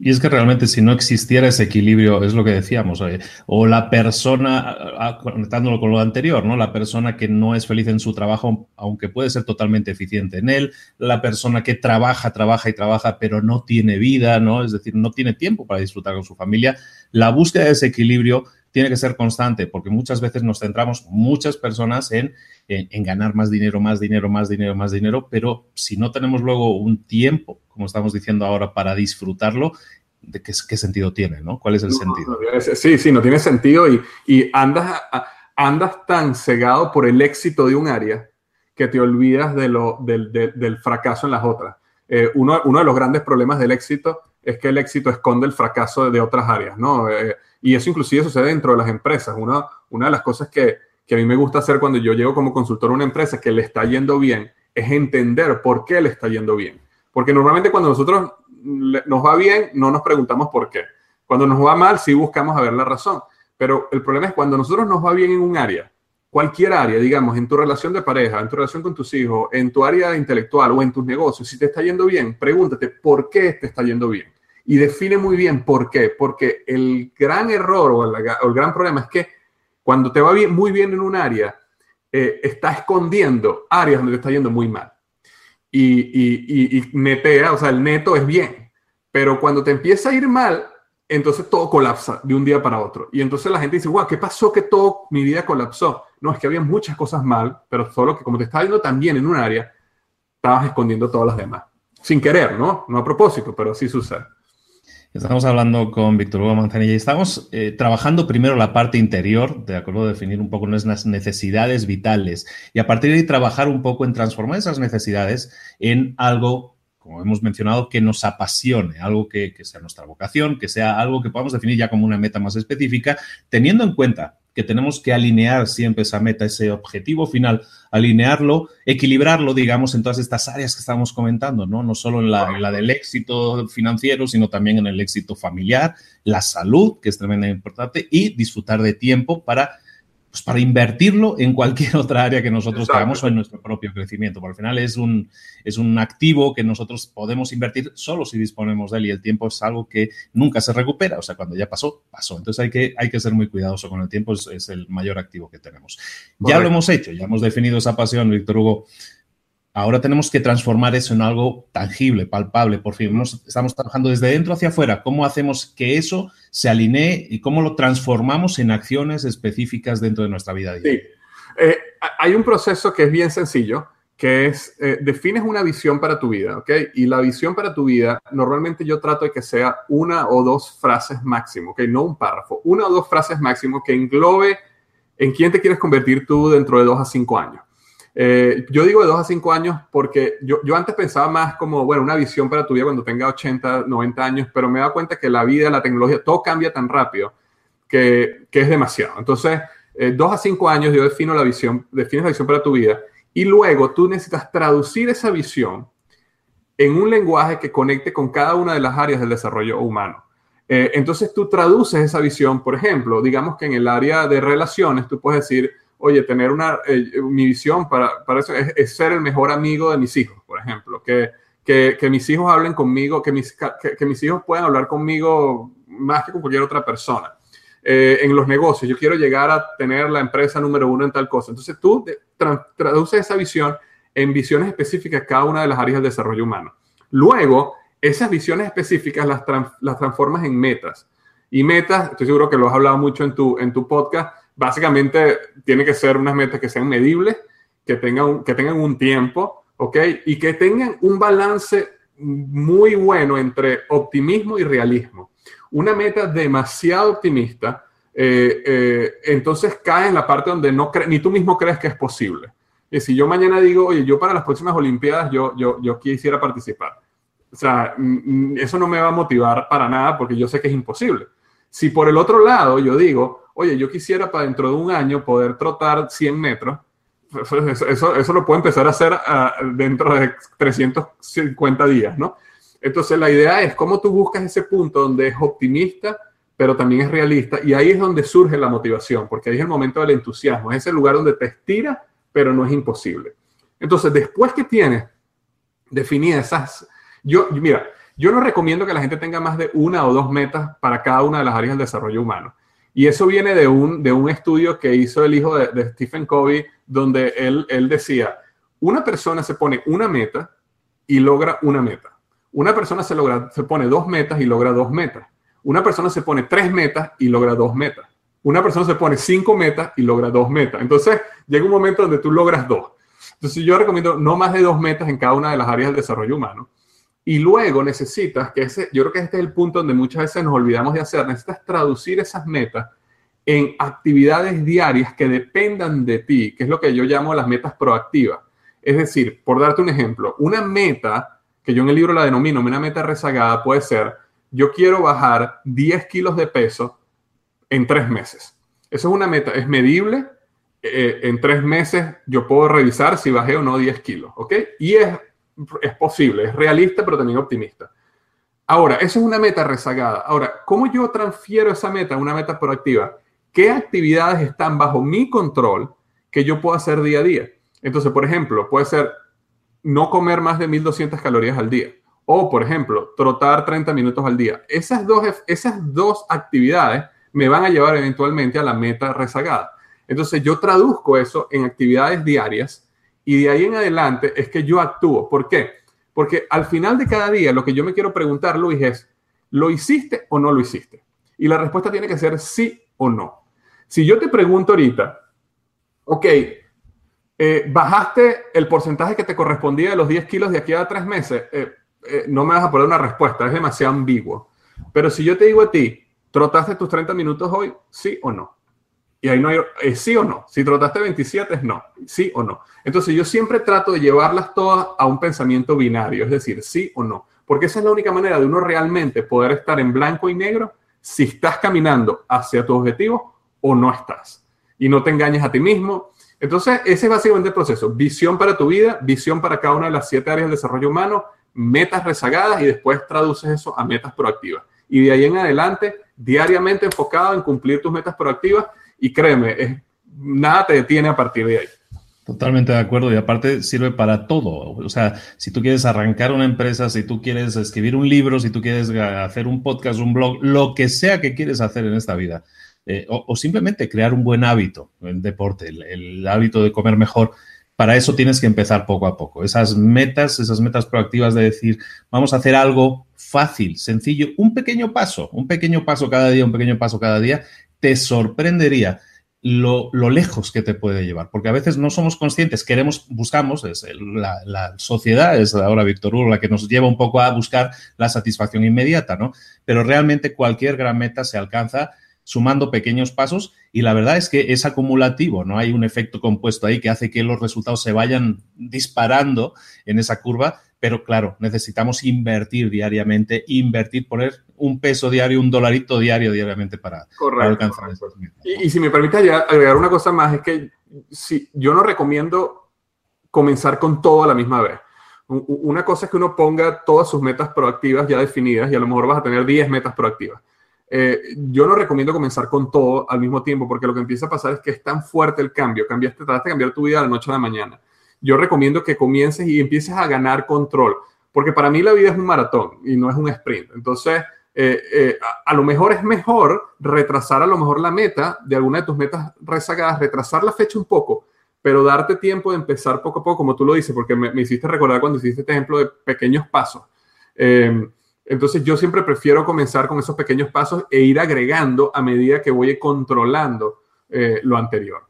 Y es que realmente si no existiera ese equilibrio, es lo que decíamos, eh, o la persona, conectándolo con lo anterior, ¿no? La persona que no es feliz en su trabajo, aunque puede ser totalmente eficiente en él, la persona que trabaja, trabaja y trabaja, pero no tiene vida, ¿no? Es decir, no tiene tiempo para disfrutar con su familia. La búsqueda de ese equilibrio tiene que ser constante, porque muchas veces nos centramos, muchas personas, en, en, ganar más dinero, más dinero, más dinero, más dinero, pero si no tenemos luego un tiempo, como estamos diciendo ahora, para disfrutarlo, ¿de qué, qué sentido tiene? ¿no? ¿Cuál es el sentido? Sí, sí, no tiene sentido y, y andas, andas tan cegado por el éxito de un área que te olvidas de lo, del, del fracaso en las otras. Eh, uno, uno, de los grandes problemas del éxito es que el éxito esconde el fracaso de, otras áreas, ¿no? Eh, y eso inclusive sucede dentro de las empresas. Una, una de las cosas que, que, a mí me gusta hacer cuando yo llego como consultor a una empresa que le está yendo bien es entender por qué le está yendo bien. Porque normalmente cuando nosotros nos va bien, no nos preguntamos por qué. Cuando nos va mal, sí buscamos a ver la razón. Pero el problema es cuando nosotros nos va bien en un área, cualquier área, digamos, en tu relación de pareja, en tu relación con tus hijos, en tu área intelectual o en tus negocios, si te está yendo bien, pregúntate por qué te está yendo bien. Y define muy bien por qué. Porque el gran error o el, gran problema es que cuando te va bien, muy bien en un área, eh, está escondiendo áreas donde te está yendo muy mal. Y, y, y, netea, o sea, el neto es bien. Pero cuando te empieza a ir mal, entonces todo colapsa de un día para otro. Y entonces la gente dice, wow, ¿qué pasó que todo mi vida colapsó? No, es que había muchas cosas mal, pero solo que como te estaba yendo tan bien en un área, estabas escondiendo todas las demás. Sin querer, ¿no? No a propósito, pero sí sucede. Estamos hablando con Víctor Hugo Manzanilla y estamos eh, trabajando primero la parte interior, de acuerdo a definir un poco nuestras necesidades vitales y a partir de ahí trabajar un poco en transformar esas necesidades en algo como hemos mencionado, que nos apasione, algo que, sea nuestra vocación, que sea algo que podamos definir ya como una meta más específica, teniendo en cuenta que tenemos que alinear siempre esa meta, ese objetivo final, alinearlo, equilibrarlo, digamos, en todas estas áreas que estamos comentando, ¿no? No solo en la, en la del éxito financiero, sino también en el éxito familiar, la salud, que es tremendamente importante, y disfrutar de tiempo para pues para invertirlo en cualquier otra área que nosotros hagamos o en nuestro propio crecimiento. Porque al final es un, es un activo que nosotros podemos invertir solo si disponemos de él y el tiempo es algo que nunca se recupera. O sea, cuando ya pasó, pasó. Entonces hay que, hay que ser muy cuidadoso con el tiempo, es, es el mayor activo que tenemos. Ya lo hemos hecho, ya hemos definido esa pasión, Víctor Hugo. Ahora tenemos que transformar eso en algo tangible, palpable, por fin. estamos trabajando desde dentro hacia afuera. ¿Cómo hacemos que eso se alinee y cómo lo transformamos en acciones específicas dentro de nuestra vida diaria? Sí. Eh, hay un proceso que es bien sencillo, que es, eh, defines una visión para tu vida, ¿ok? Y la visión para tu vida, normalmente yo trato de que sea una o dos frases máximo, ¿ok? No un párrafo, una o dos frases máximo que englobe en quién te quieres convertir tú dentro de dos a cinco años. Eh, yo digo de dos a cinco años porque yo, yo, antes pensaba más como, bueno, una visión para tu vida cuando tenga 80, 90 años, pero me he dado cuenta que la vida, la tecnología, todo cambia tan rápido que, que es demasiado. Entonces, eh, dos a cinco años yo defino la visión, defines la visión para tu vida y luego tú necesitas traducir esa visión en un lenguaje que conecte con cada una de las áreas del desarrollo humano. Eh, entonces tú traduces esa visión, por ejemplo, digamos que en el área de relaciones tú puedes decir, oye, tener una, eh, mi visión para, para eso es, ser el mejor amigo de mis hijos, por ejemplo, que, que, que mis hijos hablen conmigo, que mis, que, mis hijos puedan hablar conmigo más que con cualquier otra persona. Eh, en los negocios, yo quiero llegar a tener la empresa número uno en tal cosa. Entonces tú traduces esa visión en visiones específicas cada una de las áreas del desarrollo humano. Luego, esas visiones específicas las, las transformas en metas. Y metas, estoy seguro que lo has hablado mucho en tu, en tu podcast, básicamente tiene que ser unas metas que sean medibles, que tengan, que tengan un tiempo, ¿ok? Y que tengan un balance muy bueno entre optimismo y realismo. Una meta demasiado optimista, eh, eh, entonces cae en la parte donde no ni tú mismo crees que es posible. Y si yo mañana digo, oye, yo para las próximas Olimpiadas yo, yo, yo quisiera participar. O sea, eso no me va a motivar para nada porque yo sé que es imposible. Si por el otro lado yo digo, oye, yo quisiera para dentro de un año poder trotar 100 metros, eso, eso, lo puedo empezar a hacer ah, dentro de 350 días, ¿no? Entonces la idea es cómo tú buscas ese punto donde es optimista, pero también es realista, y ahí es donde surge la motivación, porque ahí es el momento del entusiasmo, es ese lugar donde te estira, pero no es imposible. Entonces, después que tienes definidas esas, yo, mira, yo no recomiendo que la gente tenga más de una o dos metas para cada una de las áreas del desarrollo humano. Y eso viene de un, de un estudio que hizo el hijo de, Stephen Covey, donde él, él decía, una persona se pone una meta y logra una meta. Una persona se, logra, se pone dos metas y logra dos metas. Una persona se pone tres metas y logra dos metas. Una persona se pone cinco metas y logra dos metas. Entonces, llega un momento donde tú logras dos. Entonces, yo recomiendo no más de dos metas en cada una de las áreas del desarrollo humano. Y luego necesitas, que ese, yo creo que este es el punto donde muchas veces nos olvidamos de hacer, necesitas traducir esas metas en actividades diarias que dependan de ti, que es lo que yo llamo las metas proactivas. Es decir, por darte un ejemplo, una meta, que yo en el libro la denomino una meta rezagada, puede ser, yo quiero bajar 10 kilos de peso en tres meses. Eso es una meta, es medible. Eh, en tres meses yo puedo revisar si bajé o no 10 kilos, ¿ok? Y es, es posible, es realista, pero también optimista. Ahora, eso es una meta rezagada. Ahora, ¿cómo yo transfiero esa meta a una meta proactiva? ¿Qué actividades están bajo mi control que yo puedo hacer día a día? Entonces, por ejemplo, puede ser no comer más de 1200 calorías al día. O, por ejemplo, trotar 30 minutos al día. Esas dos, esas dos actividades me van a llevar eventualmente a la meta rezagada. Entonces, yo traduzco eso en actividades diarias y de ahí en adelante es que yo actúo. ¿Por qué? Porque al final de cada día lo que yo me quiero preguntar, Luis, es, ¿lo hiciste o no lo hiciste? Y la respuesta tiene que ser sí o no. Si yo te pregunto ahorita, ok, eh, bajaste el porcentaje que te correspondía de los 10 kilos de aquí a tres meses, eh, eh, no me vas a poner una respuesta, es demasiado ambiguo. Pero si yo te digo a ti, ¿trotaste tus 30 minutos hoy? ¿Sí o no? Y ahí no hay, ¿es sí o no. Si trotaste 27 es no, sí o no. Entonces yo siempre trato de llevarlas todas a un pensamiento binario, es decir, sí o no. Porque esa es la única manera de uno realmente poder estar en blanco y negro si estás caminando hacia tu objetivo o no estás. Y no te engañes a ti mismo. Entonces, ese es básicamente el proceso. Visión para tu vida, visión para cada una de las siete áreas del desarrollo humano, metas rezagadas y después traduces eso a metas proactivas. Y de ahí en adelante, diariamente enfocado en cumplir tus metas proactivas y créeme, nada te detiene a partir de ahí. Totalmente de acuerdo y aparte sirve para todo. O sea, si tú quieres arrancar una empresa, si tú quieres escribir un libro, si tú quieres hacer un podcast, un blog, lo que sea que quieres hacer en esta vida, eh, o, simplemente crear un buen hábito, el deporte, el, hábito de comer mejor, para eso tienes que empezar poco a poco. Esas metas, esas metas proactivas de decir, vamos a hacer algo fácil, sencillo, un pequeño paso, un pequeño paso cada día, un pequeño paso cada día, te sorprendería lo, lejos que te puede llevar, porque a veces no somos conscientes, queremos, buscamos, es la, sociedad, es ahora Víctor Hugo la que nos lleva un poco a buscar la satisfacción inmediata, ¿no? Pero realmente cualquier gran meta se alcanza sumando pequeños pasos y la verdad es que es acumulativo, no hay un efecto compuesto ahí que hace que los resultados se vayan disparando en esa curva, pero claro, necesitamos invertir diariamente, invertir, poner un peso diario, un dolarito diario diariamente para, alcanzar eso. Y, y, si me permite agregar una cosa más, es que si, yo no recomiendo comenzar con todo a la misma vez. Una cosa es que uno ponga todas sus metas proactivas ya definidas y a lo mejor vas a tener 10 metas proactivas. Eh, yo no recomiendo comenzar con todo al mismo tiempo porque lo que empieza a pasar es que es tan fuerte el cambio, cambiaste, trataste de cambiar tu vida de la noche a la mañana yo recomiendo que comiences y empieces a ganar control, porque para mí la vida es un maratón y no es un sprint. Entonces, eh, eh, a, lo mejor es mejor retrasar a lo mejor la meta de alguna de tus metas rezagadas, retrasar la fecha un poco, pero darte tiempo de empezar poco a poco, como tú lo dices, porque me, hiciste recordar cuando hiciste este ejemplo de pequeños pasos. Em, entonces yo siempre prefiero comenzar con esos pequeños pasos e ir agregando a medida que voy controlando eh, lo anterior.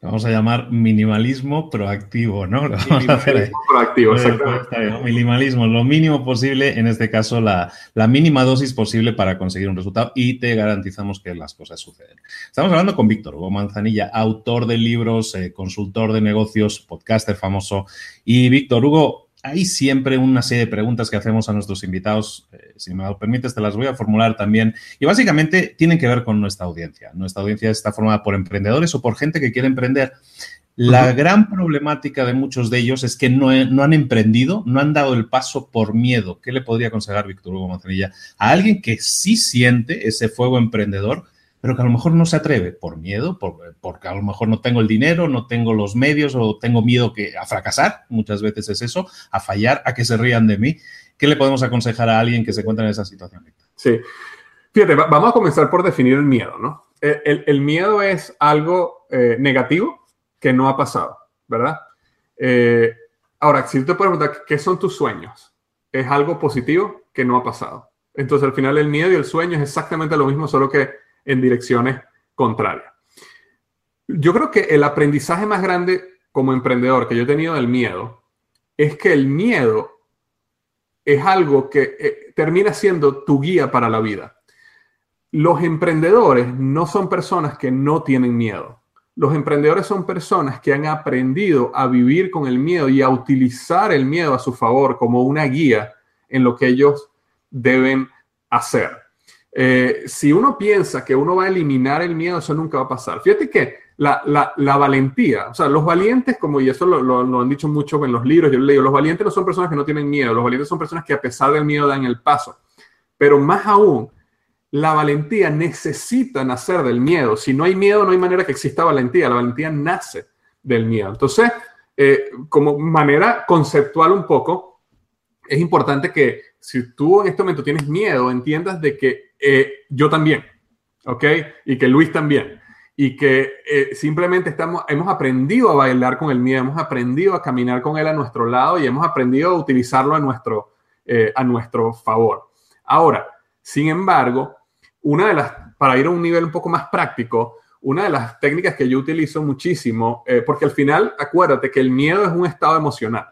Vamos a llamar minimalismo proactivo, ¿no? minimalismo proactivo, exactamente. Minimalismo, lo mínimo posible, en este caso la, mínima dosis posible para conseguir un resultado y te garantizamos que las cosas suceden. Estamos hablando con Víctor Hugo Manzanilla, autor de libros, eh, consultor de negocios, podcaster famoso. Y Víctor Hugo, hay siempre una serie de preguntas que hacemos a nuestros invitados. Eh, si me lo permites, te las voy a formular también. Y básicamente tienen que ver con nuestra audiencia. Nuestra audiencia está formada por emprendedores o por gente que quiere emprender. La gran problemática de muchos de ellos es que no, no, han emprendido, no han dado el paso por miedo. ¿Qué le podría aconsejar Víctor Hugo Manzanilla a alguien que sí siente ese fuego emprendedor, pero que a lo mejor no se atreve por miedo, porque a lo mejor no tengo el dinero, no tengo los medios o tengo miedo que, a fracasar, muchas veces es eso, a fallar, a que se rían de mí. ¿Qué le podemos aconsejar a alguien que se encuentra en esa situación? Sí. Fíjate, vamos a comenzar por definir el miedo, ¿no? El, miedo es algo eh, negativo que no ha pasado, ¿verdad? Eh, ahora, si te puedes preguntar, ¿qué son tus sueños? Es algo positivo que no ha pasado. Entonces, al final, el miedo y el sueño es exactamente lo mismo, solo que en direcciones contrarias. Yo creo que el aprendizaje más grande como emprendedor que yo he tenido del miedo es que el miedo es algo que eh, termina siendo tu guía para la vida. Los emprendedores no son personas que no tienen miedo. los emprendedores son personas que han aprendido a vivir con el miedo y a utilizar el miedo a su favor como una guía en lo que ellos deben hacer. Eh, si uno piensa que uno va a eliminar el miedo, eso nunca va a pasar. Fíjate que la, valentía, o sea, los valientes, como y eso lo, han dicho mucho en los libros, yo leo, los valientes no son personas que no tienen miedo, los valientes son personas que a pesar del miedo dan el paso. Pero más aún, la valentía necesita nacer del miedo. Si no hay miedo, no hay manera que exista valentía. La valentía nace del miedo. Entonces, eh, como manera conceptual un poco, es importante que si tú en este momento tienes miedo, entiendas de que eh, yo también, ¿ok? Y que Luis también. Y que eh, simplemente estamos, hemos aprendido a bailar con el miedo, hemos aprendido a caminar con él a nuestro lado y hemos aprendido a utilizarlo a nuestro, a nuestro favor. Ahora, sin embargo, una de las, para ir a un nivel un poco más práctico, una de las técnicas que yo utilizo muchísimo, eh, porque al final, acuérdate que el miedo es un estado emocional.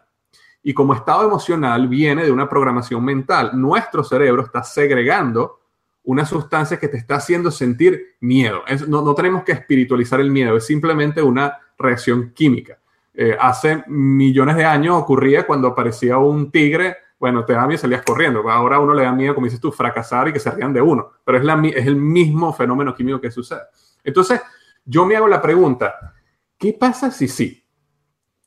Y como estado emocional viene de una programación mental. Nuestro cerebro está segregando una sustancia que te está haciendo sentir miedo. no, tenemos que espiritualizar el miedo, es simplemente una reacción química. Eh, hace millones de años ocurría cuando aparecía un tigre bueno, te da miedo y salías corriendo. Ahora a uno le da miedo, como dices tú, fracasar y que se rían de uno. Pero es, la, es el mismo fenómeno químico que sucede. Entonces, yo me hago la pregunta, ¿qué pasa si sí?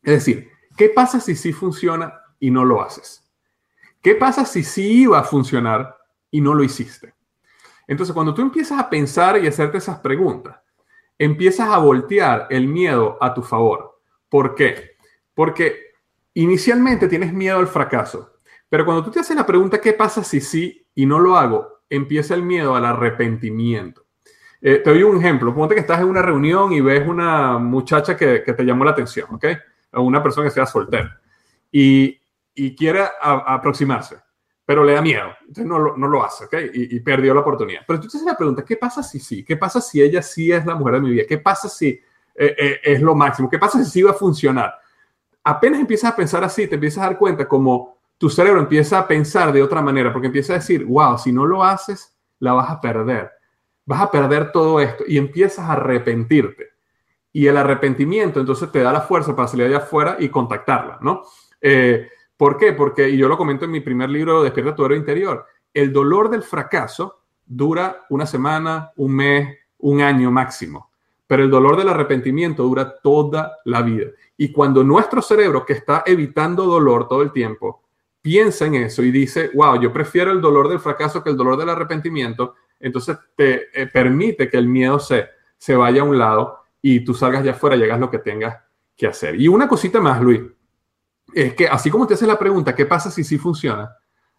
Es decir, ¿qué pasa si sí funciona y no lo haces? ¿Qué pasa si sí iba a funcionar y no lo hiciste? Entonces, cuando tú empiezas a pensar y hacerte esas preguntas, empiezas a voltear el miedo a tu favor. ¿Por qué? Porque inicialmente tienes miedo al fracaso. Pero cuando tú te haces la pregunta, ¿qué pasa si sí y no lo hago? Empieza el miedo al arrepentimiento. Eh, te doy un ejemplo. Ponte que estás en una reunión y ves una muchacha que, te llamó la atención, ¿ok? O una persona que sea soltera y, quiere aproximarse, pero le da miedo. Entonces no lo, no lo hace, ¿ok? Y, perdió la oportunidad. Pero tú la pregunta, ¿qué pasa si sí? ¿Qué pasa si ella sí es la mujer de mi vida? ¿Qué pasa si eh, eh, es lo máximo? ¿Qué pasa si sí va a funcionar? Apenas empiezas a pensar así, te empiezas a dar cuenta como tu cerebro empieza a pensar de otra manera, porque empieza a decir, wow, si no lo haces, la vas a perder. Vas a perder todo esto y empiezas a arrepentirte. Y el arrepentimiento entonces te da la fuerza para salir allá afuera y contactarla, ¿no? Eh, ¿Por qué? Porque, y yo lo comento en mi primer libro, Despierta tu héroe interior, el dolor del fracaso dura una semana, un mes, un año máximo, pero el dolor del arrepentimiento dura toda la vida. Y cuando nuestro cerebro, que está evitando dolor todo el tiempo, piensa en eso y dice, wow, yo prefiero el dolor del fracaso que el dolor del arrepentimiento, entonces te eh, permite que el miedo se, se vaya a un lado y tú salgas ya afuera y hagas lo que tengas que hacer. Y una cosita más, Luis, es que así como te haces la pregunta, ¿qué pasa si sí funciona?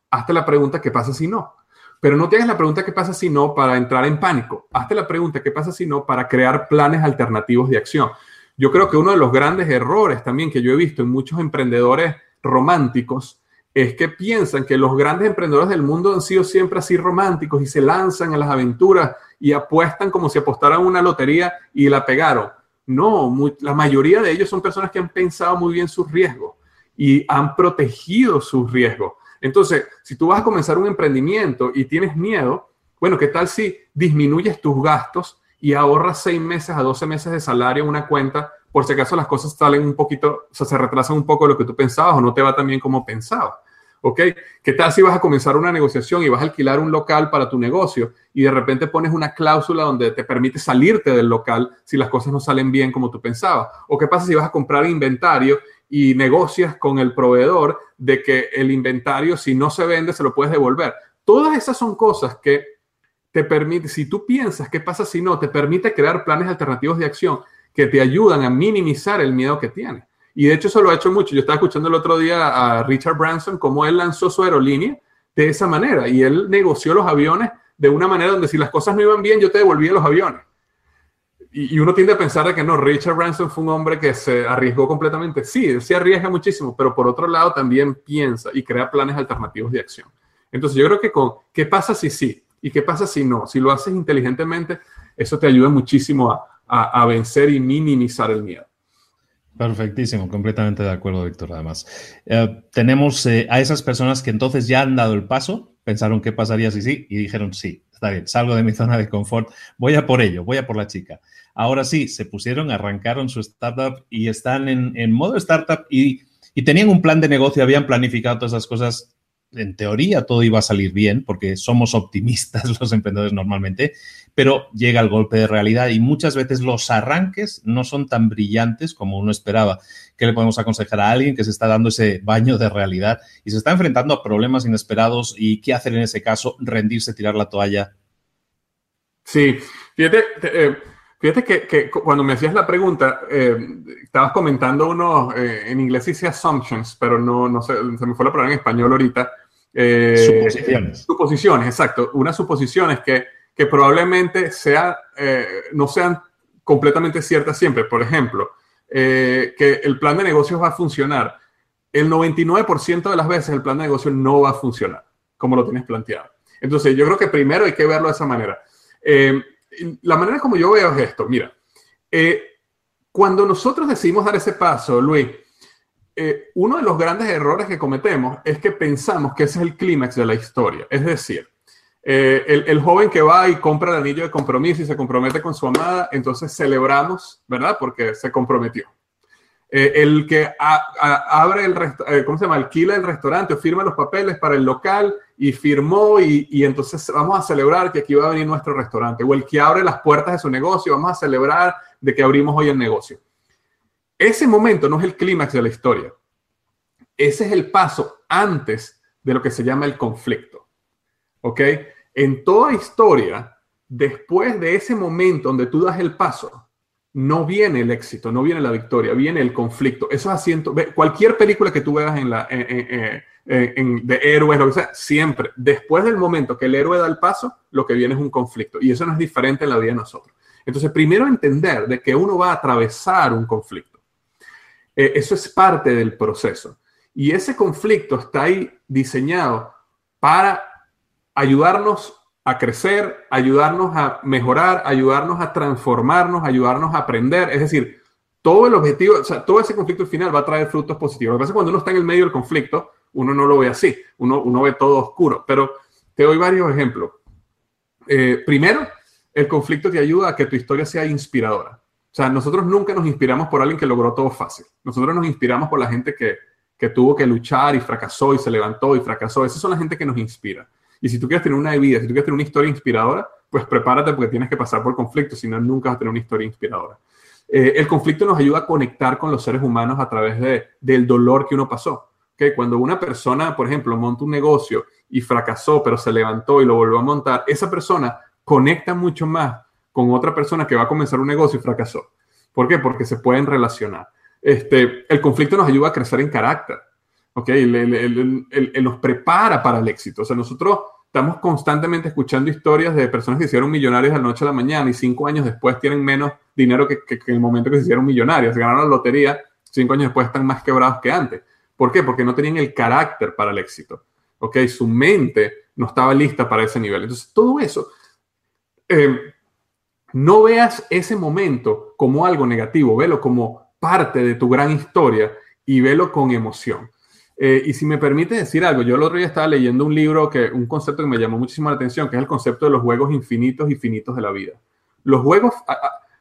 Hazte la pregunta, ¿qué pasa si no? Pero no te hagas la pregunta, ¿qué pasa si no? para entrar en pánico. Hazte la pregunta, ¿qué pasa si no? para crear planes alternativos de acción. Yo creo que uno de los grandes errores también que yo he visto en muchos emprendedores románticos es que piensan que los grandes emprendedores del mundo han sido siempre así románticos y se lanzan a las aventuras y apuestan como si apostaran una lotería y la pegaron. No, la mayoría de ellos son personas que han pensado muy bien sus riesgos y han protegido sus riesgos. Entonces, si tú vas a comenzar un emprendimiento y tienes miedo, bueno, ¿qué tal si disminuyes tus gastos y ahorras seis meses a 12 meses de salario en una cuenta por si acaso las cosas salen un poquito, o sea, se retrasan un poco lo que tú pensabas o no te va tan bien como pensabas. ¿Ok? ¿Qué tal si vas a comenzar una negociación y vas a alquilar un local para tu negocio y de repente pones una cláusula donde te permite salirte del local si las cosas no salen bien como tú pensabas? ¿O qué pasa si vas a comprar inventario y negocias con el proveedor de que el inventario, si no se vende, se lo puedes devolver? Todas esas son cosas que te permite, si tú piensas qué pasa si no, te permite crear planes alternativos de acción que te ayudan a minimizar el miedo que tienes. Y de hecho eso lo ha hecho mucho. Yo estaba escuchando el otro día a Richard Branson cómo él lanzó su aerolínea de esa manera y él negoció los aviones de una manera donde si las cosas no iban bien yo te devolvía los aviones. Y, uno tiende a pensar de que no, Richard Branson fue un hombre que se arriesgó completamente. Sí, él se arriesga muchísimo, pero por otro lado también piensa y crea planes alternativos de acción. Entonces yo creo que con qué pasa si sí y qué pasa si no, si lo haces inteligentemente, eso te ayuda muchísimo a, a, vencer y minimizar el miedo. Perfectísimo, completamente de acuerdo, Víctor. Además, eh, tenemos eh, a esas personas que entonces ya han dado el paso, pensaron qué pasaría si sí y dijeron sí, está bien, salgo de mi zona de confort, voy a por ello, voy a por la chica. Ahora sí, se pusieron, arrancaron su startup y están en, modo startup y, y tenían un plan de negocio, habían planificado todas esas cosas en teoría todo iba a salir bien, porque somos optimistas los emprendedores normalmente, pero llega el golpe de realidad y muchas veces los arranques no son tan brillantes como uno esperaba. ¿Qué le podemos aconsejar a alguien que se está dando ese baño de realidad y se está enfrentando a problemas inesperados y qué hacer en ese caso? ¿Rendirse, tirar la toalla? Sí, fíjate, eh, fíjate que, cuando me hacías la pregunta, eh, estabas comentando uno, eh, en inglés dice assumptions, pero no, no sé, se me fue la palabra en español ahorita eh, suposiciones. Suposiciones, exacto. Unas suposiciones que, que probablemente sea, eh, no sean completamente ciertas siempre. Por ejemplo, eh, que el plan de negocios va a funcionar. El 99% de las veces el plan de negocio no va a funcionar como lo tienes planteado. Entonces, yo creo que primero hay que verlo de esa manera. La manera como yo veo es esto. Mira, cuando nosotros decidimos dar ese paso, Luis, eh, uno de los grandes errores que cometemos es que pensamos que ese es el clímax de la historia. Es decir, eh, el, joven que va y compra el anillo de compromiso y se compromete con su amada, entonces celebramos, ¿verdad? Porque se comprometió. Eh, el que abre el, ¿cómo se llama? Alquila el restaurante o firma los papeles para el local y firmó y, y, entonces vamos a celebrar que aquí va a venir nuestro restaurante. O el que abre las puertas de su negocio, vamos a celebrar de que abrimos hoy el negocio. Ese momento no es el clímax de la historia. Ese es el paso antes de lo que se llama el conflicto. ¿Ok? En toda historia, después de ese momento donde tú das el paso, no viene el éxito, no viene la victoria, viene el conflicto. Eso es asiento. Cualquier película que tú veas en la, de héroes, lo que sea, siempre, después del momento que el héroe da el paso, lo que viene es un conflicto. Y eso no es diferente en la vida de nosotros. Entonces, primero entender de que uno va a atravesar un conflicto. Eh, eso es parte del proceso. Y ese conflicto está ahí diseñado para ayudarnos a crecer, ayudarnos a mejorar, ayudarnos a transformarnos, ayudarnos a aprender. Es decir, todo el objetivo, todo ese conflicto final va a traer frutos positivos. Lo que pasa es que cuando uno está en el medio del conflicto, uno no lo ve así, uno, uno ve todo oscuro. Pero te doy varios ejemplos. Eh, primero, el conflicto te ayuda a que tu historia sea inspiradora. O sea, nosotros nunca nos inspiramos por alguien que logró todo fácil. Nosotros nos inspiramos por la gente que, que tuvo que luchar y fracasó y se levantó y fracasó. Esas son la gente que nos inspira. Y si tú quieres tener una vida, si tú quieres tener una historia inspiradora, pues prepárate porque tienes que pasar por conflictos, si no, nunca vas a tener una historia inspiradora. Eh, el conflicto nos ayuda a conectar con los seres humanos a través de, del dolor que uno pasó. ¿Okay? Cuando una persona, por ejemplo, monta un negocio y fracasó, pero se levantó y lo volvió a montar, esa persona conecta mucho más con otra persona que va a comenzar un negocio y fracasó. ¿Por qué? Porque se pueden relacionar. Este, el conflicto nos ayuda a crecer en carácter, ¿ok? Él, nos prepara para el éxito. O sea, nosotros estamos constantemente escuchando historias de personas que hicieron millonarios de la noche a la mañana y cinco años después tienen menos dinero que, que, en el momento que se hicieron millonarios. Se ganaron la lotería, cinco años después están más quebrados que antes. ¿Por qué? Porque no tenían el carácter para el éxito. ¿Ok? Su mente no estaba lista para ese nivel. Entonces, todo eso eh, no veas ese momento como algo negativo, velo como parte de tu gran historia y velo con emoción. Eh, y si me permite decir algo, yo el otro día estaba leyendo un libro, que, un concepto que me llamó muchísimo la atención, que es el concepto de los juegos infinitos y finitos de la vida. Los juegos,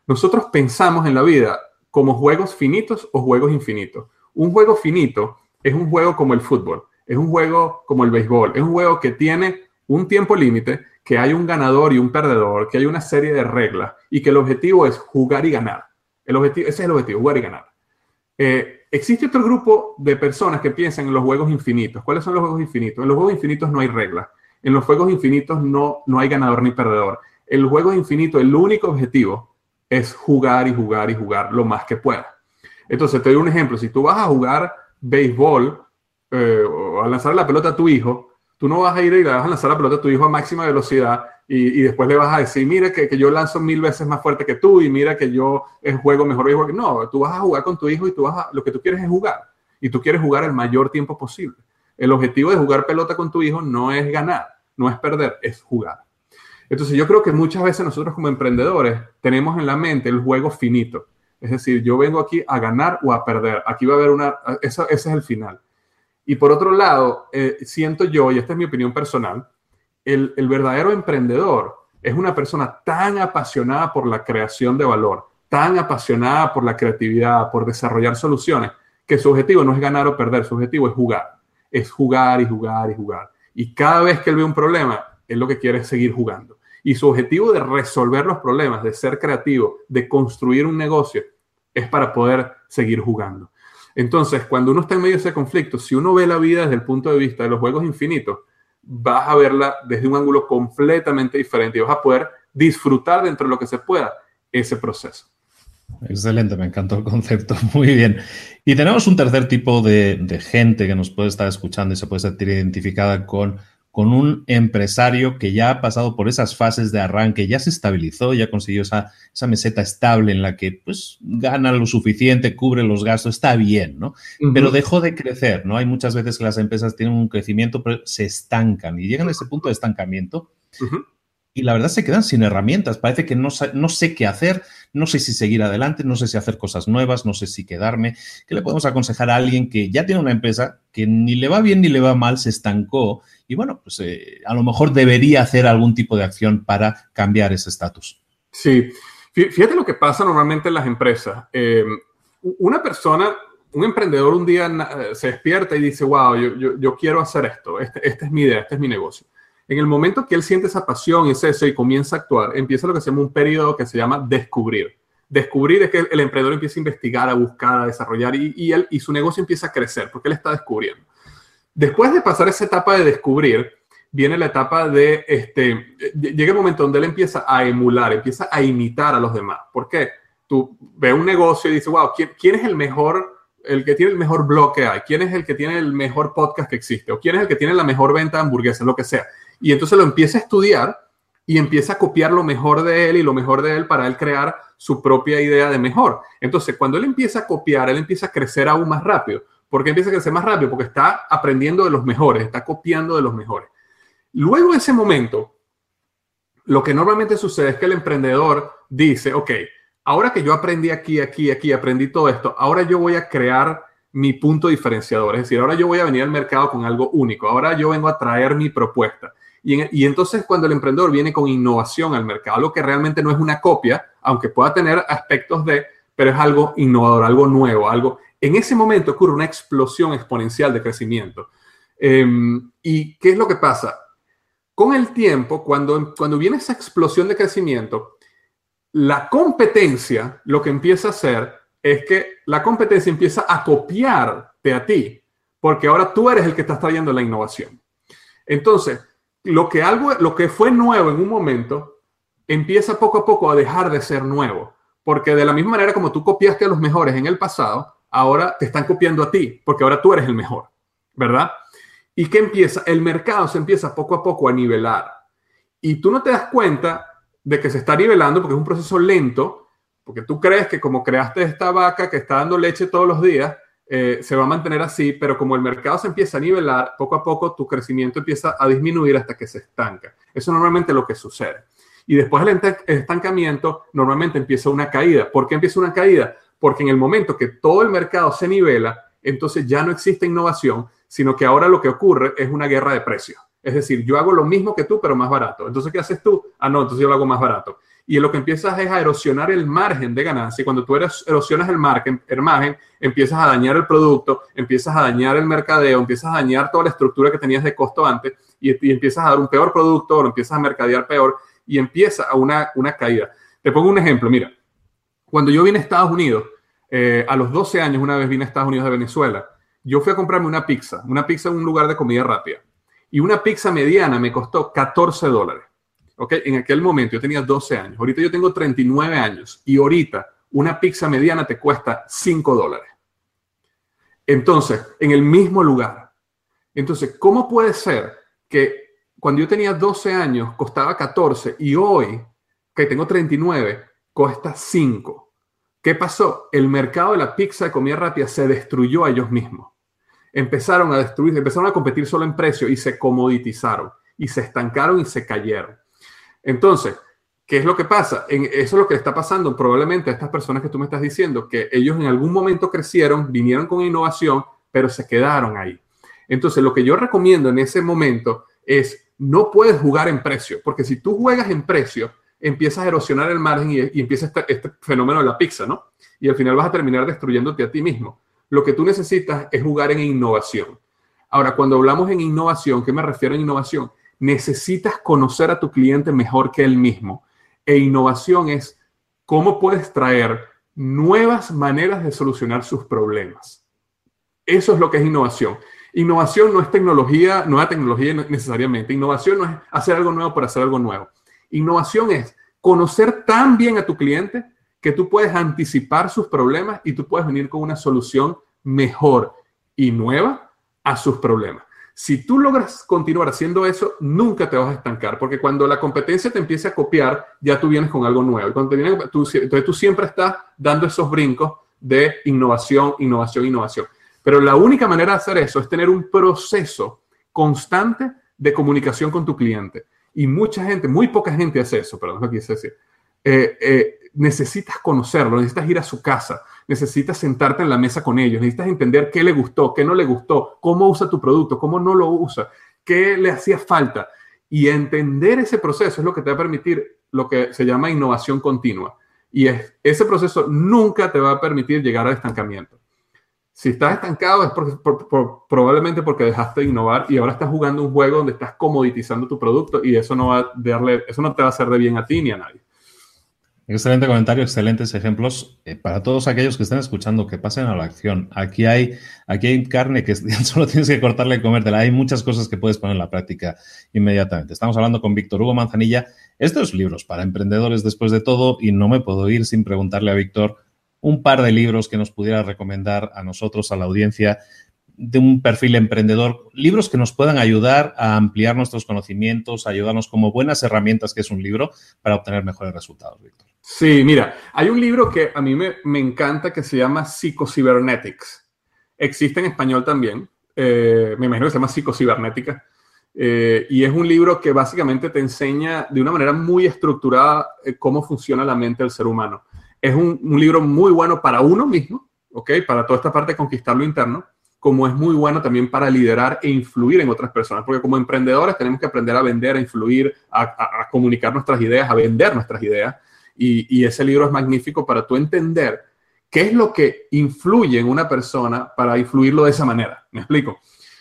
nosotros pensamos en la vida como juegos finitos o juegos infinitos. Un juego finito es un juego como el fútbol, es un juego como el béisbol, es un juego que tiene un tiempo límite que hay un ganador y un perdedor, que hay una serie de reglas y que el objetivo es jugar y ganar. El objetivo, ese es el objetivo, jugar y ganar. Eh, existe otro grupo de personas que piensan en los juegos infinitos. ¿Cuáles son los juegos infinitos? En los juegos infinitos no hay reglas. En los juegos infinitos no, no hay ganador ni perdedor. En los juegos infinitos el único objetivo es jugar y jugar y jugar lo más que pueda. Entonces, te doy un ejemplo. Si tú vas a jugar béisbol eh, o a lanzar la pelota a tu hijo, Tú no vas a ir y le vas a lanzar la pelota a tu hijo a máxima velocidad y, después le vas a decir, mira que, yo lanzo mil veces más fuerte que tú y mira que yo juego mejor. que no, tú vas a jugar con tu hijo y tú vas a, lo que tú quieres es jugar y tú quieres jugar el mayor tiempo posible. El objetivo de jugar pelota con tu hijo no es ganar, no es perder, es jugar. Entonces yo creo que muchas veces nosotros como emprendedores tenemos en la mente el juego finito. Es decir, yo vengo aquí a ganar o a perder. Aquí va a haber una, ese es el final. Y por otro lado, eh, siento yo, y esta es mi opinión personal, el, el verdadero emprendedor es una persona tan apasionada por la creación de valor, tan apasionada por la creatividad, por desarrollar soluciones, que su objetivo no es ganar o perder, su objetivo es jugar. Es jugar y jugar y jugar. Y cada vez que él ve un problema, él lo que quiere es seguir jugando. Y su objetivo de resolver los problemas, de ser creativo, de construir un negocio, es para poder seguir jugando. Entonces, cuando uno está en medio de ese conflicto, si uno ve la vida desde el punto de vista de los juegos infinitos, vas a verla desde un ángulo completamente diferente y vas a poder disfrutar dentro de lo que se pueda ese proceso. Excelente, me encantó el concepto. Muy bien. Y tenemos un tercer tipo de, de, gente que nos puede estar escuchando y se puede sentir identificada con con un empresario que ya ha pasado por esas fases de arranque, ya se estabilizó, ya consiguió esa, esa meseta estable en la que pues gana lo suficiente, cubre los gastos, está bien, ¿no? Pero dejó de crecer, ¿no? Hay muchas veces que las empresas tienen un crecimiento, pero se estancan y llegan a ese punto de estancamiento y la verdad se quedan sin herramientas. Parece que no, no, sé qué hacer, no sé si seguir adelante, no sé si hacer cosas nuevas, no sé si quedarme. ¿Qué le podemos aconsejar a alguien que ya tiene una empresa que ni le va bien ni le va mal, se estancó y bueno, pues eh, a lo mejor debería hacer algún tipo de acción para cambiar ese estatus? Sí, fíjate lo que pasa normalmente en las empresas. Eh, una persona, un emprendedor un día eh, se despierta y dice, wow, yo, yo, quiero hacer esto, este, esta es mi idea, este es mi negocio en el momento que él siente esa pasión y ese deseo y comienza a actuar, empieza lo que se llama un periodo que se llama descubrir. Descubrir es que el emprendedor empieza a investigar, a buscar, a desarrollar y, él, y su negocio empieza a crecer porque él está descubriendo. Después de pasar esa etapa de descubrir, viene la etapa de, este, llega el momento donde él empieza a emular, empieza a imitar a los demás. ¿Por qué? Tú ves un negocio y dices, wow, ¿quién, ¿quién es el mejor el que tiene el mejor blog que hay, quién es el que tiene el mejor podcast que existe, o quién es el que tiene la mejor venta de hamburguesas, lo que sea. Y entonces lo empieza a estudiar y empieza a copiar lo mejor de él y lo mejor de él para él crear su propia idea de mejor. Entonces, cuando él empieza a copiar, él empieza a crecer aún más rápido. ¿Por qué empieza a crecer más rápido? Porque está aprendiendo de los mejores, está copiando de los mejores. Luego de ese momento, lo que normalmente sucede es que el emprendedor dice, ok, ahora que yo aprendí aquí, aquí, aquí, aprendí todo esto, ahora yo voy a crear mi punto diferenciador. Es decir, ahora yo voy a venir al mercado con algo único, ahora yo vengo a traer mi propuesta. Y, entonces cuando el emprendedor viene con innovación al mercado, algo que realmente no es una copia, aunque pueda tener aspectos de, pero es algo innovador, algo nuevo, algo... En ese momento ocurre una explosión exponencial de crecimiento. Em, ¿Y qué es lo que pasa? Con el tiempo, cuando, cuando viene esa explosión de crecimiento, la competencia lo que empieza a hacer es que la competencia empieza a copiarte a ti, porque ahora tú eres el que estás trayendo la innovación. Entonces, lo que, algo, lo que fue nuevo en un momento empieza poco a poco a dejar de ser nuevo. Porque de la misma manera como tú copiaste a los mejores en el pasado, ahora te están copiando a ti, porque ahora tú eres el mejor, ¿verdad? ¿Y qué empieza? El mercado se empieza poco a poco a nivelar. Y tú no te das cuenta de que se está nivelando porque es un proceso lento, porque tú crees que como creaste esta vaca que está dando leche todos los días, eh, se va a mantener así, pero como el mercado se empieza a nivelar, poco a poco tu crecimiento empieza a disminuir hasta que se estanca. Eso es normalmente lo que sucede. Y después del estancamiento, normalmente empieza una caída. ¿Por qué empieza una caída? Porque en el momento que todo el mercado se nivela, entonces ya no existe innovación, sino que ahora lo que ocurre es una guerra de precios. Es decir, yo hago lo mismo que tú, pero más barato. Entonces, ¿qué haces tú? Ah, no, entonces yo lo hago más barato y lo que empiezas es a erosionar el margen de ganancia. Cuando tú erosionas el margen, el margen, empiezas a dañar el producto, empiezas a dañar el mercadeo, empiezas a dañar toda la estructura que tenías de costo antes y, empiezas a dar un peor producto, o empiezas a mercadear peor y empieza a una, una caída. Te pongo un ejemplo, mira, cuando yo vine a Estados Unidos, eh, a los 12 años, una vez vine a Estados Unidos de Venezuela, yo fui a comprarme una pizza, una pizza en un lugar de comida rápida. Y una pizza mediana me costó 14 dólares. ¿ok? En aquel momento yo tenía 12 años, ahorita yo tengo 39 años y ahorita una pizza mediana te cuesta 5 dólares. Entonces, en el mismo lugar. Entonces, ¿cómo puede ser que cuando yo tenía 12 años costaba 14 y hoy, que tengo 39, cuesta 5? ¿Qué pasó? El mercado de la pizza de comida rápida se destruyó a ellos mismos. Empezaron a destruir, empezaron a competir solo en precio y se comoditizaron y se estancaron y se cayeron. Entonces, ¿qué es lo que pasa? eso es lo que está pasando probablemente a estas personas que tú me estás diciendo, que ellos en algún momento crecieron, vinieron con innovación, pero se quedaron ahí. Entonces, lo que yo recomiendo en ese momento es no puedes jugar en precio, porque si tú juegas en precio, empiezas a erosionar el margen y, empieza este, este, fenómeno de la pizza, ¿no? Y al final vas a terminar destruyéndote a ti mismo. Lo que tú necesitas es jugar en innovación. Ahora, cuando hablamos en innovación, ¿qué me refiero a innovación? Necesitas conocer a tu cliente mejor que él mismo. E innovación es cómo puedes traer nuevas maneras de solucionar sus problemas. Eso es lo que es innovación. Innovación no es tecnología, nueva tecnología necesariamente. Innovación no es hacer algo nuevo por hacer algo nuevo. Innovación es conocer tan bien a tu cliente que tú puedes anticipar sus problemas y tú puedes venir con una solución mejor y nueva a sus problemas. Si tú logras continuar haciendo eso, nunca te vas a estancar, porque cuando la competencia te empiece a copiar, ya tú vienes con algo nuevo. Cuando te entonces tú siempre estás dando esos brincos de innovación, innovación, innovación. Pero la única manera de hacer eso es tener un proceso constante de comunicación con tu cliente. Y mucha gente, muy poca gente hace eso, perdón, no quise decir. Eh, eh, necesitas conocerlo, necesitas ir a su casa, necesitas sentarte en la mesa con ellos, necesitas entender qué le gustó, qué no le gustó, cómo usa tu producto, cómo no lo usa, qué le hacía falta. Y entender ese proceso es lo que te va a permitir lo que se llama innovación continua. Y es, ese proceso nunca te va a permitir llegar al estancamiento. Si estás estancado es probablemente porque dejaste de innovar y ahora estás jugando un juego donde estás comoditizando tu producto y eso no, va a darle, eso no te va a hacer de bien a ti ni a nadie. Excelente comentario, excelentes ejemplos. Eh, para todos aquellos que estén escuchando, que pasen a la acción. Aquí hay, aquí hay carne que solo tienes que cortarla y comértela. Hay muchas cosas que puedes poner en la práctica inmediatamente. Estamos hablando con Víctor Hugo Manzanilla. Estos libros para emprendedores después de todo y no me puedo ir sin preguntarle a Víctor un par de libros que nos pudiera recomendar a nosotros, a la audiencia, de un perfil emprendedor, libros que nos puedan ayudar a ampliar nuestros conocimientos, ayudarnos como buenas herramientas que es un libro para obtener mejores resultados, Víctor. Sí, mira, hay un libro que a mí me, encanta que se llama Psicocybernetics. Existe en español también. Eh, me imagino que se llama Psicocibernética. Eh, y es un libro que básicamente te enseña de una manera muy estructurada eh, cómo funciona la mente del ser humano es un, libro muy bueno para uno mismo, ¿ok? Para toda esta parte de conquistar lo interno, como es muy bueno también para liderar e influir en otras personas, porque como emprendedores tenemos que aprender a vender, a influir, a, comunicar nuestras ideas, a vender nuestras ideas, y, ese libro es magnífico para tú entender qué es lo que influye en una persona para influirlo de esa manera. ¿Me explico?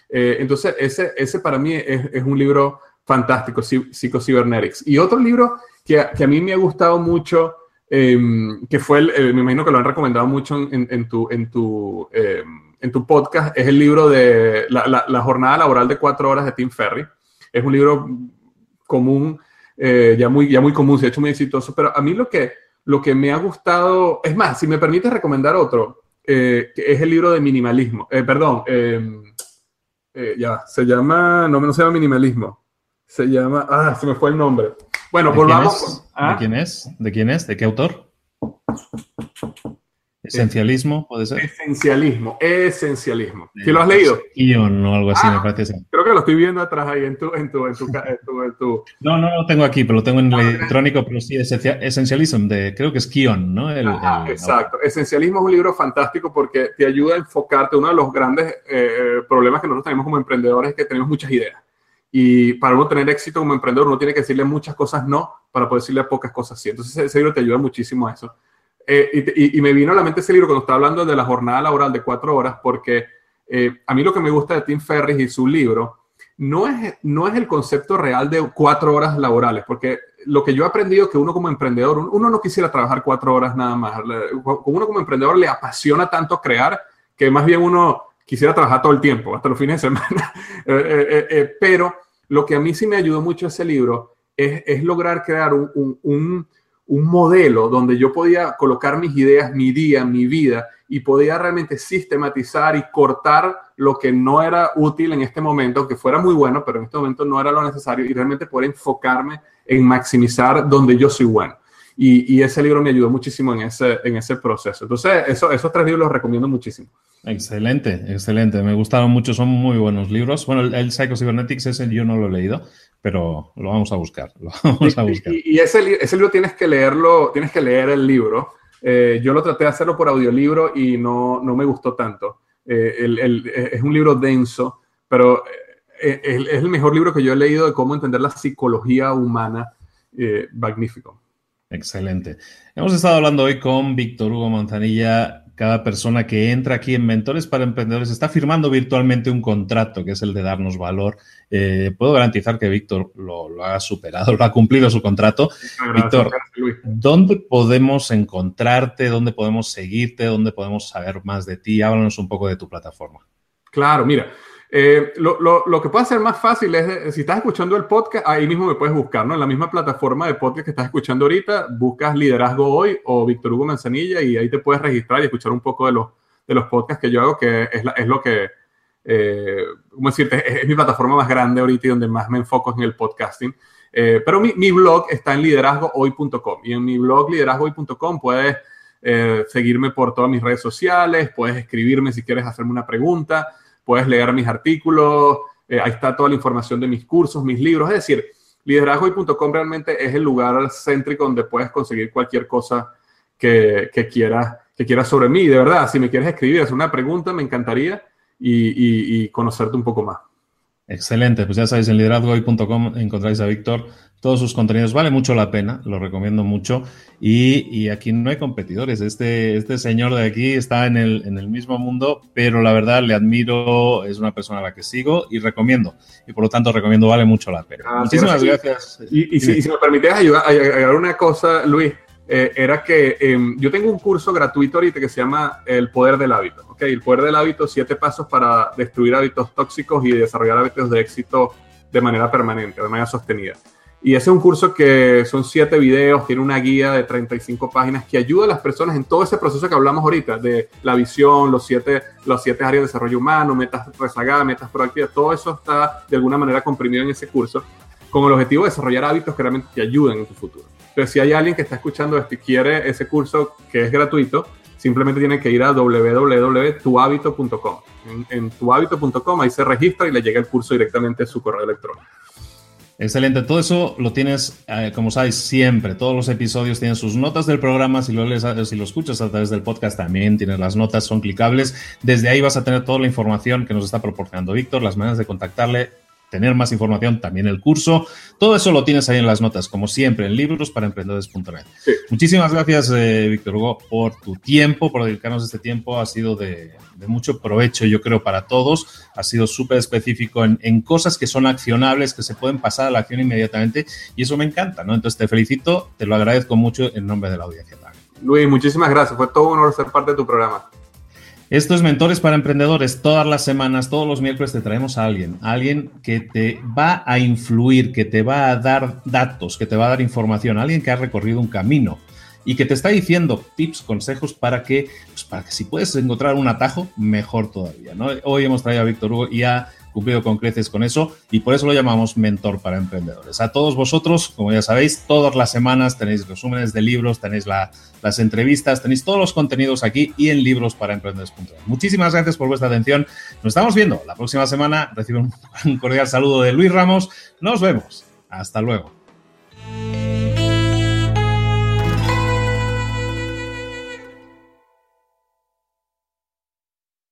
Eh, entonces, ese, ese para mí es, un libro fantástico, Psycho-Cybernetics. Y otro libro que, que, a mí me ha gustado mucho Em, que fue, el, eh, me imagino que lo han recomendado mucho en, tu, en, tu, em, en tu podcast, es el libro de la, jornada laboral de cuatro horas de Tim Ferry. Es un libro común, eh, ya, muy, ya muy común, se ha hecho muy exitoso, pero a mí lo que, lo que me ha gustado, es más, si me permites recomendar otro, eh, que es el libro de minimalismo, perdón, em, ya, se llama, no, no se llama minimalismo, se llama, ah, se me fue el nombre. Bueno, volvamos. ¿De quién es? ¿De quién es? ¿De qué autor? Esencialismo, puede ser. Esencialismo, esencialismo. ¿Sí lo has leído? Ion o algo así, me ah, parece. Creo que lo estoy viendo atrás ahí en tu, en tu, en tu, en tu, No, no lo tengo aquí, pero lo tengo en ah, electrónico, pero sí, Esencialismo, de, creo que es Kion, ¿no? exacto. Esencialismo es un libro fantástico porque te ayuda a enfocarte. Uno de los grandes eh, problemas que nosotros tenemos como emprendedores es que tenemos muchas ideas. Y para uno tener éxito como emprendedor, uno tiene que decirle muchas cosas no para poder decirle pocas cosas sí. Entonces, ese libro te ayuda muchísimo a eso. Eh, y, me vino a la mente ese libro cuando estaba hablando de la jornada laboral de cuatro horas, porque eh, a mí lo que me gusta de Tim Ferriss y su libro no es, no es el concepto real de cuatro horas laborales, porque lo que yo he aprendido es que uno como emprendedor, uno no quisiera trabajar cuatro horas nada más. Uno como emprendedor le apasiona tanto crear que más bien uno quisiera trabajar todo el tiempo, hasta los fines de semana. Eh, eh, eh, pero lo que a mí sí me ayudó mucho ese libro es, lograr crear un, modelo donde yo podía colocar mis ideas, mi día, mi vida, y podía realmente sistematizar y cortar lo que no era útil en este momento, que fuera muy bueno, pero en este momento no era lo necesario, y realmente poder enfocarme en maximizar donde yo soy bueno. Y, ese libro me ayudó muchísimo en ese, en ese proceso. Entonces, eso, esos tres libros los recomiendo muchísimo. Excelente, excelente. Me gustaron mucho, son muy buenos libros. Bueno, el, el Psycho Cybernetics ese yo no lo he leído, pero lo vamos a buscar. Lo vamos a buscar. Y, ese, ese, libro tienes que leerlo, tienes que leer el libro. Eh, yo lo traté de hacerlo por audiolibro y no, no me gustó tanto. Eh, el, el, es un libro denso, pero es, el mejor libro que yo he leído de cómo entender la psicología humana. magnífico. Excelente. Hemos estado hablando hoy con Víctor Hugo Manzanilla, cada persona que entra aquí en Mentores para Emprendedores está firmando virtualmente un contrato, que es el de darnos valor. Eh, puedo garantizar que Víctor lo, ha superado, lo ha cumplido su contrato. Víctor, ¿dónde podemos encontrarte? ¿Dónde podemos seguirte? ¿Dónde podemos saber más de ti? Háblanos un poco de tu plataforma. Claro, mira, eh, lo, lo, lo, que puede ser más fácil es, eh, si estás escuchando el podcast, ahí mismo me puedes buscar, ¿no? En la misma plataforma de podcast que estás escuchando ahorita, buscas Liderazgo Hoy o Víctor Hugo Manzanilla y ahí te puedes registrar y escuchar un poco de los, de los podcasts que yo hago, que es, es lo que, eh, ¿cómo decirte? Es, mi plataforma más grande ahorita y donde más me enfoco en el podcasting. Eh, pero mi, mi, blog está en liderazgohoy.com y en mi blog liderazgohoy.com puedes seguirme por todas mis redes sociales, puedes escribirme si quieres hacerme una pregunta puedes leer mis artículos, eh, ahí está toda la información de mis cursos, mis libros, es decir, liderazgoy.com realmente es el lugar céntrico donde puedes conseguir cualquier cosa que, que quieras que quieras sobre mí. De verdad, si me quieres escribir, hacer una pregunta, me encantaría y conocerte un poco más. Excelente, pues ya sabéis, en liderazgohoy.com encontráis a Víctor. Todos sus contenidos vale mucho la pena, lo recomiendo mucho. Y, aquí no hay competidores. Este, este señor de aquí está en el, en el mismo mundo, pero la verdad le admiro, es una persona a la que sigo y recomiendo. Y por lo tanto recomiendo, vale mucho la pena. Ah, Muchísimas gracias. Y, si, me permites ayudar, agregar una cosa, Luis, eh, era que em, yo tengo un curso gratuito ahorita que se llama El Poder del Hábito. ¿okay? El Poder del Hábito, siete pasos para destruir hábitos tóxicos y desarrollar hábitos de éxito de manera permanente, de manera sostenida. Y ese es un curso que son siete videos, tiene una guía de 35 páginas que ayuda a las personas en todo ese proceso que hablamos ahorita, de la visión, los siete, los siete áreas de desarrollo humano, metas rezagadas, metas proactivas, todo eso está de alguna manera comprimido en ese curso con el objetivo de desarrollar hábitos que realmente te ayuden en tu futuro. Si hay alguien que está escuchando esto y quiere ese curso que es gratuito, simplemente tiene que ir a www.tuhabito.com. En, en tuhabito.com ahí se registra y le llega el curso directamente a su correo electrónico. Excelente, todo eso lo tienes, eh, como sabéis, siempre. Todos los episodios tienen sus notas del programa. Si lo, lees, si lo escuchas a través del podcast, también tienes las notas, son clicables. Desde ahí vas a tener toda la información que nos está proporcionando Víctor, las maneras de contactarle, tener más información, también el curso. Todo eso lo tienes ahí en las notas, como siempre, en libros para emprendedores.net. Muchísimas gracias, eh, Víctor Hugo, por tu tiempo, por dedicarnos este tiempo. Ha sido de, mucho provecho, yo creo, para todos. Ha sido súper específico en, cosas que son accionables, que se pueden pasar a la acción inmediatamente, y eso me encanta, ¿no? Entonces te felicito, te lo agradezco mucho en nombre de la audiencia. Luis, muchísimas gracias. Fue todo un honor ser parte de tu programa. Esto es Mentores para Emprendedores. Todas las semanas, todos los miércoles te traemos a alguien, alguien que te va a influir, que te va a dar datos, que te va a dar información, alguien que ha recorrido un camino y que te está diciendo tips, consejos para que, pues para que si puedes encontrar un atajo, mejor todavía. ¿no? Hoy hemos traído a Víctor Hugo y a cumplido con creces con eso y por eso lo llamamos mentor para emprendedores. A todos vosotros, como ya sabéis, todas las semanas tenéis resúmenes de libros, tenéis las entrevistas, tenéis todos los contenidos aquí y en libros para emprendedores.com. Muchísimas gracias por vuestra atención. Nos estamos viendo la próxima semana. Recibe un cordial saludo de Luis Ramos. Nos vemos. Hasta luego.